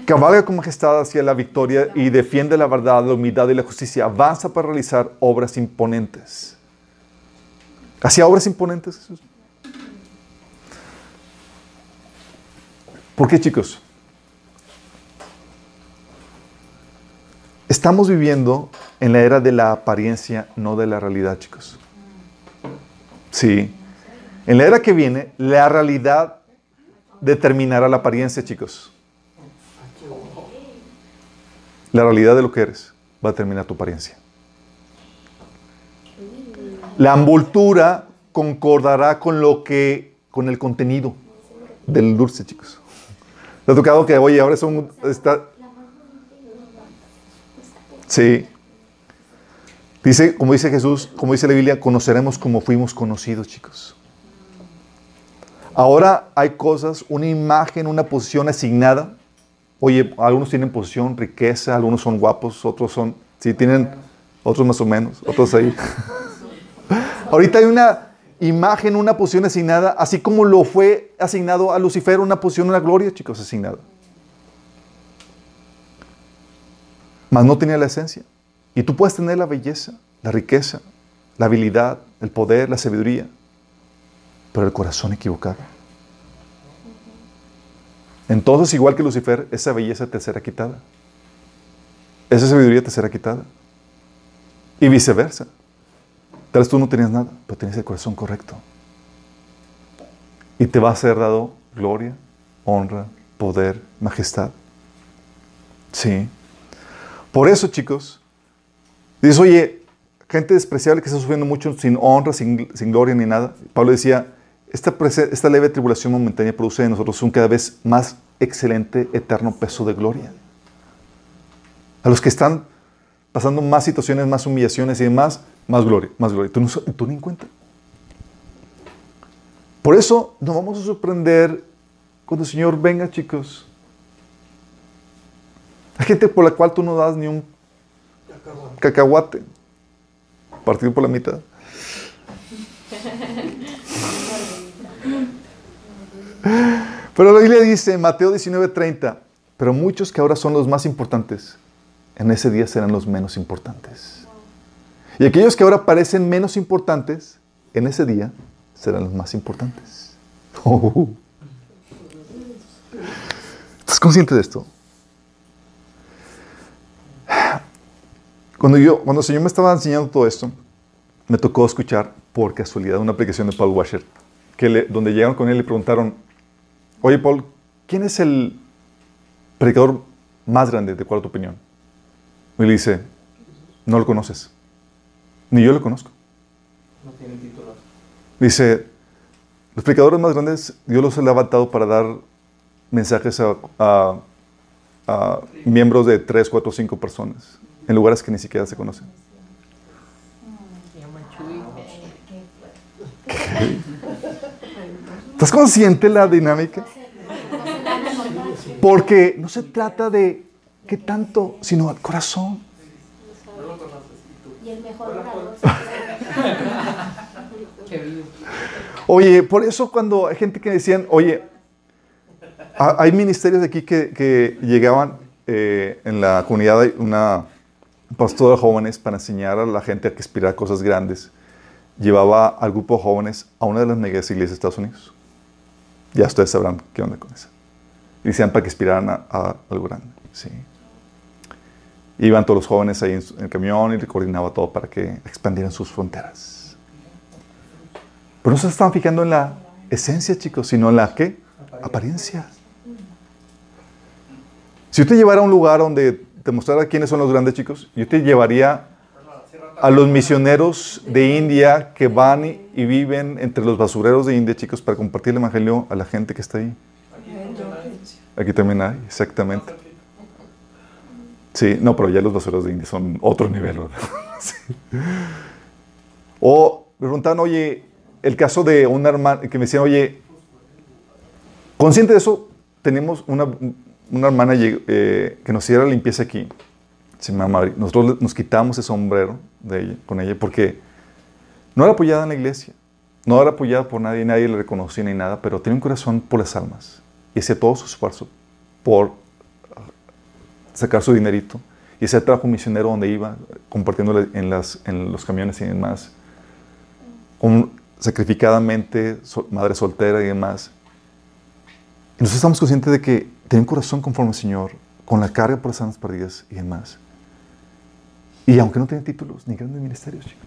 Cabalga con majestad hacia la victoria y defiende la verdad, la humildad y la justicia. Avanza para realizar obras imponentes. ¿Hacía obras imponentes Jesús? ¿Por qué, chicos? Estamos viviendo en la era de la apariencia, no de la realidad, chicos. Sí. En la era que viene, la realidad determinará la apariencia, chicos. La realidad de lo que eres va a determinar tu apariencia. La envoltura concordará con lo que, con el contenido del dulce, chicos. ¿Te ha tocado que, oye, ahora son, está... Sí. Dice, como dice Jesús, como dice la Biblia, conoceremos como fuimos conocidos, chicos. Ahora hay cosas, una imagen, una posición asignada. Oye, algunos tienen posición, riqueza, algunos son guapos, otros son, sí, tienen, otros más o menos, otros ahí. Ahorita hay una imagen, una posición asignada, así como lo fue asignado a Lucifer, una posición, una gloria, chicos, asignada. Mas no tenía la esencia. Y tú puedes tener la belleza, la riqueza, la habilidad, el poder, la sabiduría, pero el corazón equivocado. Entonces, igual que Lucifer, esa belleza te será quitada. Esa sabiduría te será quitada. Y viceversa. Tal vez tú no tenías nada, pero tenías el corazón correcto. Y te va a ser dado gloria, honra, poder, majestad. Sí. Por eso, chicos, dices, oye, gente despreciable que está sufriendo mucho sin honra, sin, gloria ni nada. Pablo decía, esta, esta leve tribulación momentánea produce en nosotros un cada vez más excelente, eterno peso de gloria. A los que están pasando más situaciones, más humillaciones y demás, más gloria, más gloria. Tú, no, tú ni en cuenta. Por eso nos vamos a sorprender cuando el Señor venga, chicos. Hay gente por la cual tú no das ni un cacahuate, partido por la mitad. Pero la Biblia dice en Mateo 19:30, pero muchos que ahora son los más importantes, en ese día serán los menos importantes. Y aquellos que ahora parecen menos importantes, en ese día serán los más importantes. ¿Estás consciente de esto? Cuando, yo, cuando el Señor me estaba enseñando todo esto, me tocó escuchar por casualidad una aplicación de Paul Washer, que donde llegaron con él y le preguntaron, oye Paul, ¿quién es el predicador más grande, de cuál tu opinión? Y le dice, no lo conoces, ni yo lo conozco. No tiene título. Dice, los predicadores más grandes, Dios los ha levantado para dar mensajes a, a miembros de tres, cuatro, cinco personas en lugares que ni siquiera se conocen. ¿Estás consciente de la dinámica? Porque no se trata de qué tanto, sino al corazón. Oye, por eso cuando hay gente que decían, oye, hay ministerios de aquí que, llegaban eh, en la comunidad, una pastor de jóvenes para enseñar a la gente a que aspirar cosas grandes, llevaba al grupo de jóvenes a una de las megas iglesias de Estados Unidos. Ya ustedes sabrán qué onda con eso. Y decían para que aspiraran a, algo grande. Sí. Iban todos los jóvenes ahí en, el camión y coordinaba todo para que expandieran sus fronteras. Pero no se estaban fijando en la esencia, chicos, sino en la qué? Apariencia. Si usted llevara a un lugar donde te mostrara quiénes son los grandes chicos, yo te llevaría a los misioneros de India que van y, viven entre los basureros de India, chicos, para compartir el evangelio a la gente que está ahí. Aquí también hay, exactamente. Sí, no, pero ya los basureros de India son otro nivel. O me preguntan, oye, el caso de una hermana que me decía, oye, consciente de eso, tenemos una, una hermana eh, que nos hiciera limpieza aquí, Nosotros nos quitamos ese sombrero con ella porque no era apoyada en la iglesia, no era apoyada por nadie, nadie le reconocía ni nada, pero tenía un corazón por las almas y hacía todo su esfuerzo por sacar su dinerito y ese trabajo misionero donde iba, compartiendo en, los camiones y demás, sacrificadamente, madre soltera y demás. Y nosotros estamos conscientes de que Ten un corazón conforme al Señor, con la carga por las almas perdidas y demás. Y aunque no tiene títulos ni grandes ministerios, chicos,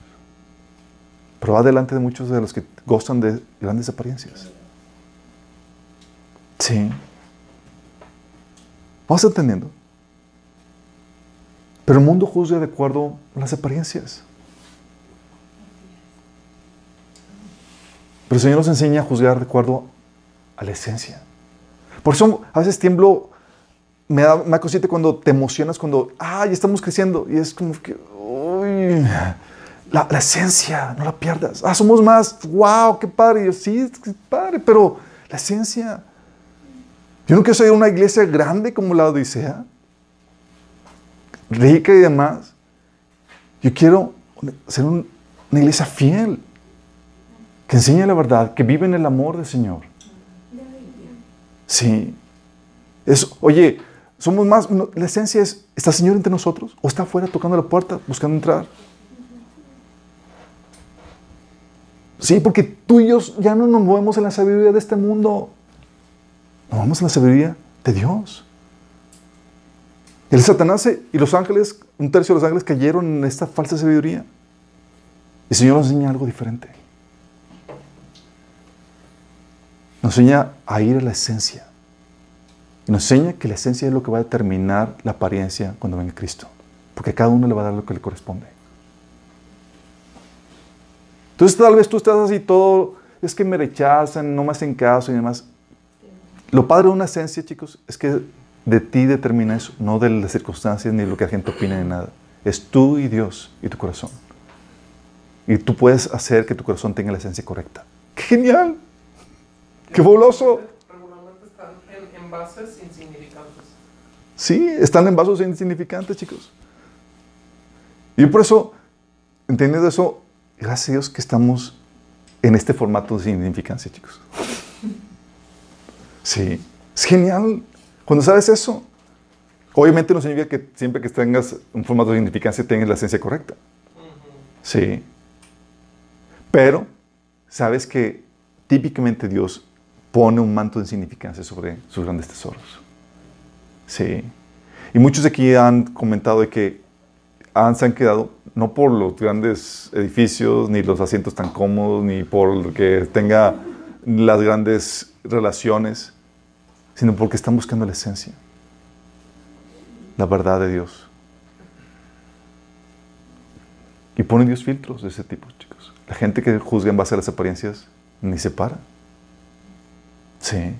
pero va delante de muchos de los que gozan de grandes apariencias. Sí. ¿Vas entendiendo? Pero el mundo juzga de acuerdo a las apariencias. Pero el Señor nos enseña a juzgar de acuerdo a la esencia. Por eso a veces tiemblo, me da, me consciente cuando te emocionas, cuando, ay, estamos creciendo. Y es como que, uy, la, esencia, no la pierdas. Ah, somos más, wow, qué padre. yo, sí, qué padre, pero la esencia. Yo no quiero ser una iglesia grande como la Odisea, rica y demás. Yo quiero ser una iglesia fiel, que enseñe la verdad, que vive en el amor del Señor. Sí. Es, oye, somos más, la esencia es, ¿está el Señor entre nosotros? ¿O está afuera tocando la puerta, buscando entrar? Sí, porque tú y yo ya no nos movemos en la sabiduría de este mundo. Nos movemos en la sabiduría de Dios. El Satanás y los ángeles, un tercio de los ángeles cayeron en esta falsa sabiduría. El Señor nos enseña algo diferente. Nos enseña a ir a la esencia. Nos enseña que la esencia es lo que va a determinar la apariencia cuando venga Cristo. Porque a cada uno le va a dar lo que le corresponde. Entonces tal vez tú estás así todo, es que me rechazan, no me hacen caso y demás. Lo padre de una esencia, chicos, es que de ti determina eso, no de las circunstancias ni de lo que la gente opina de nada. Es tú y Dios y tu corazón. Y tú puedes hacer que tu corazón tenga la esencia correcta. ¡Qué genial! ¡Qué fabuloso! Envases insignificantes. Sí, están en vasos insignificantes, chicos. Y por eso, entendiendo eso, Gracias a Dios que estamos en este formato de significancia, chicos. Sí, es genial. Cuando sabes eso, obviamente no significa que siempre que tengas un formato de significancia tengas la esencia correcta. Sí. Pero sabes que típicamente Dios pone un manto de significancia sobre sus grandes tesoros. Sí. Y muchos de aquí han comentado de que han, se han quedado no por los grandes edificios, ni los asientos tan cómodos, ni por que tenga las grandes relaciones, sino porque están buscando la esencia, la verdad de Dios. Y pone Dios filtros de ese tipo, chicos. La gente que juzga en base a las apariencias ni se para. Sí.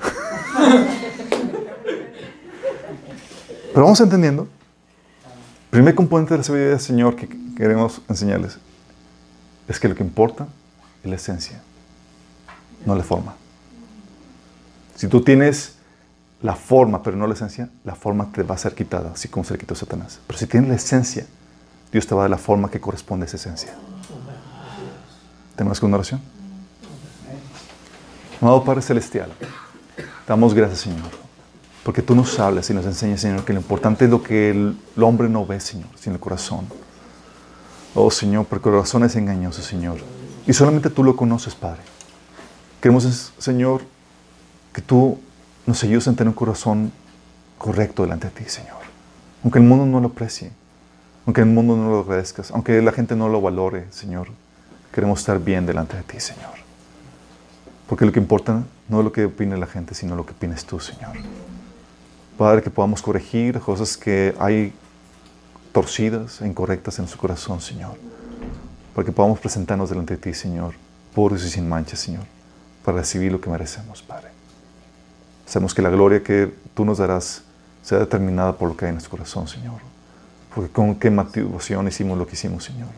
Pero vamos entendiendo primer componente de la sabiduría del Señor que queremos enseñarles es que lo que importa es la esencia, no la forma. Si tú tienes la forma, pero no la esencia, la forma te va a ser quitada, así como se le quitó Satanás. Pero si tienes la esencia, Dios te va a dar la forma que corresponde a esa esencia. ¿Tenemos una oración? Amado Padre Celestial, damos gracias, Señor porque tú nos hablas y nos enseñas, Señor, que lo importante es lo que el, hombre no ve, Señor, sino el corazón. Oh, Señor, porque el corazón es engañoso, Señor. Y solamente tú lo conoces, Padre. Queremos, Señor, que tú nos ayudes a tener un corazón correcto delante de ti, Señor. Aunque el mundo no lo aprecie, aunque el mundo no lo agradezcas, aunque la gente no lo valore, Señor, queremos estar bien delante de ti, Señor. Porque lo que importa no es lo que opine la gente, sino lo que opines tú, Señor. Padre, que podamos corregir cosas que hay torcidas e incorrectas en su corazón, Señor. Para que podamos presentarnos delante de ti, Señor, puros y sin mancha, Señor, para recibir lo que merecemos, Padre. Sabemos que la gloria que tú nos darás sea determinada por lo que hay en nuestro corazón, Señor. Porque con qué motivación hicimos lo que hicimos, Señor.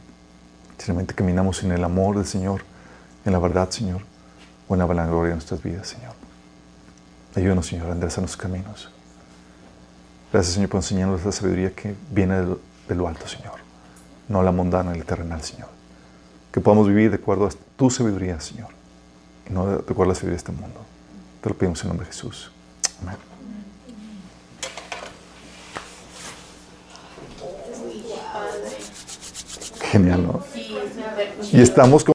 Simplemente caminamos en el amor del Señor, en la verdad, Señor, o en la de nuestras vidas, Señor. Ayúdanos, Señor, a enderezar nuestros caminos. Gracias, Señor, por enseñarnos la sabiduría que viene de lo alto, Señor. No la mundana, la terrenal, Señor. Que podamos vivir de acuerdo a tu sabiduría, Señor. Y no de acuerdo a la sabiduría de este mundo. Te lo pedimos en nombre de Jesús. Amén. Genial, ¿no? Y estamos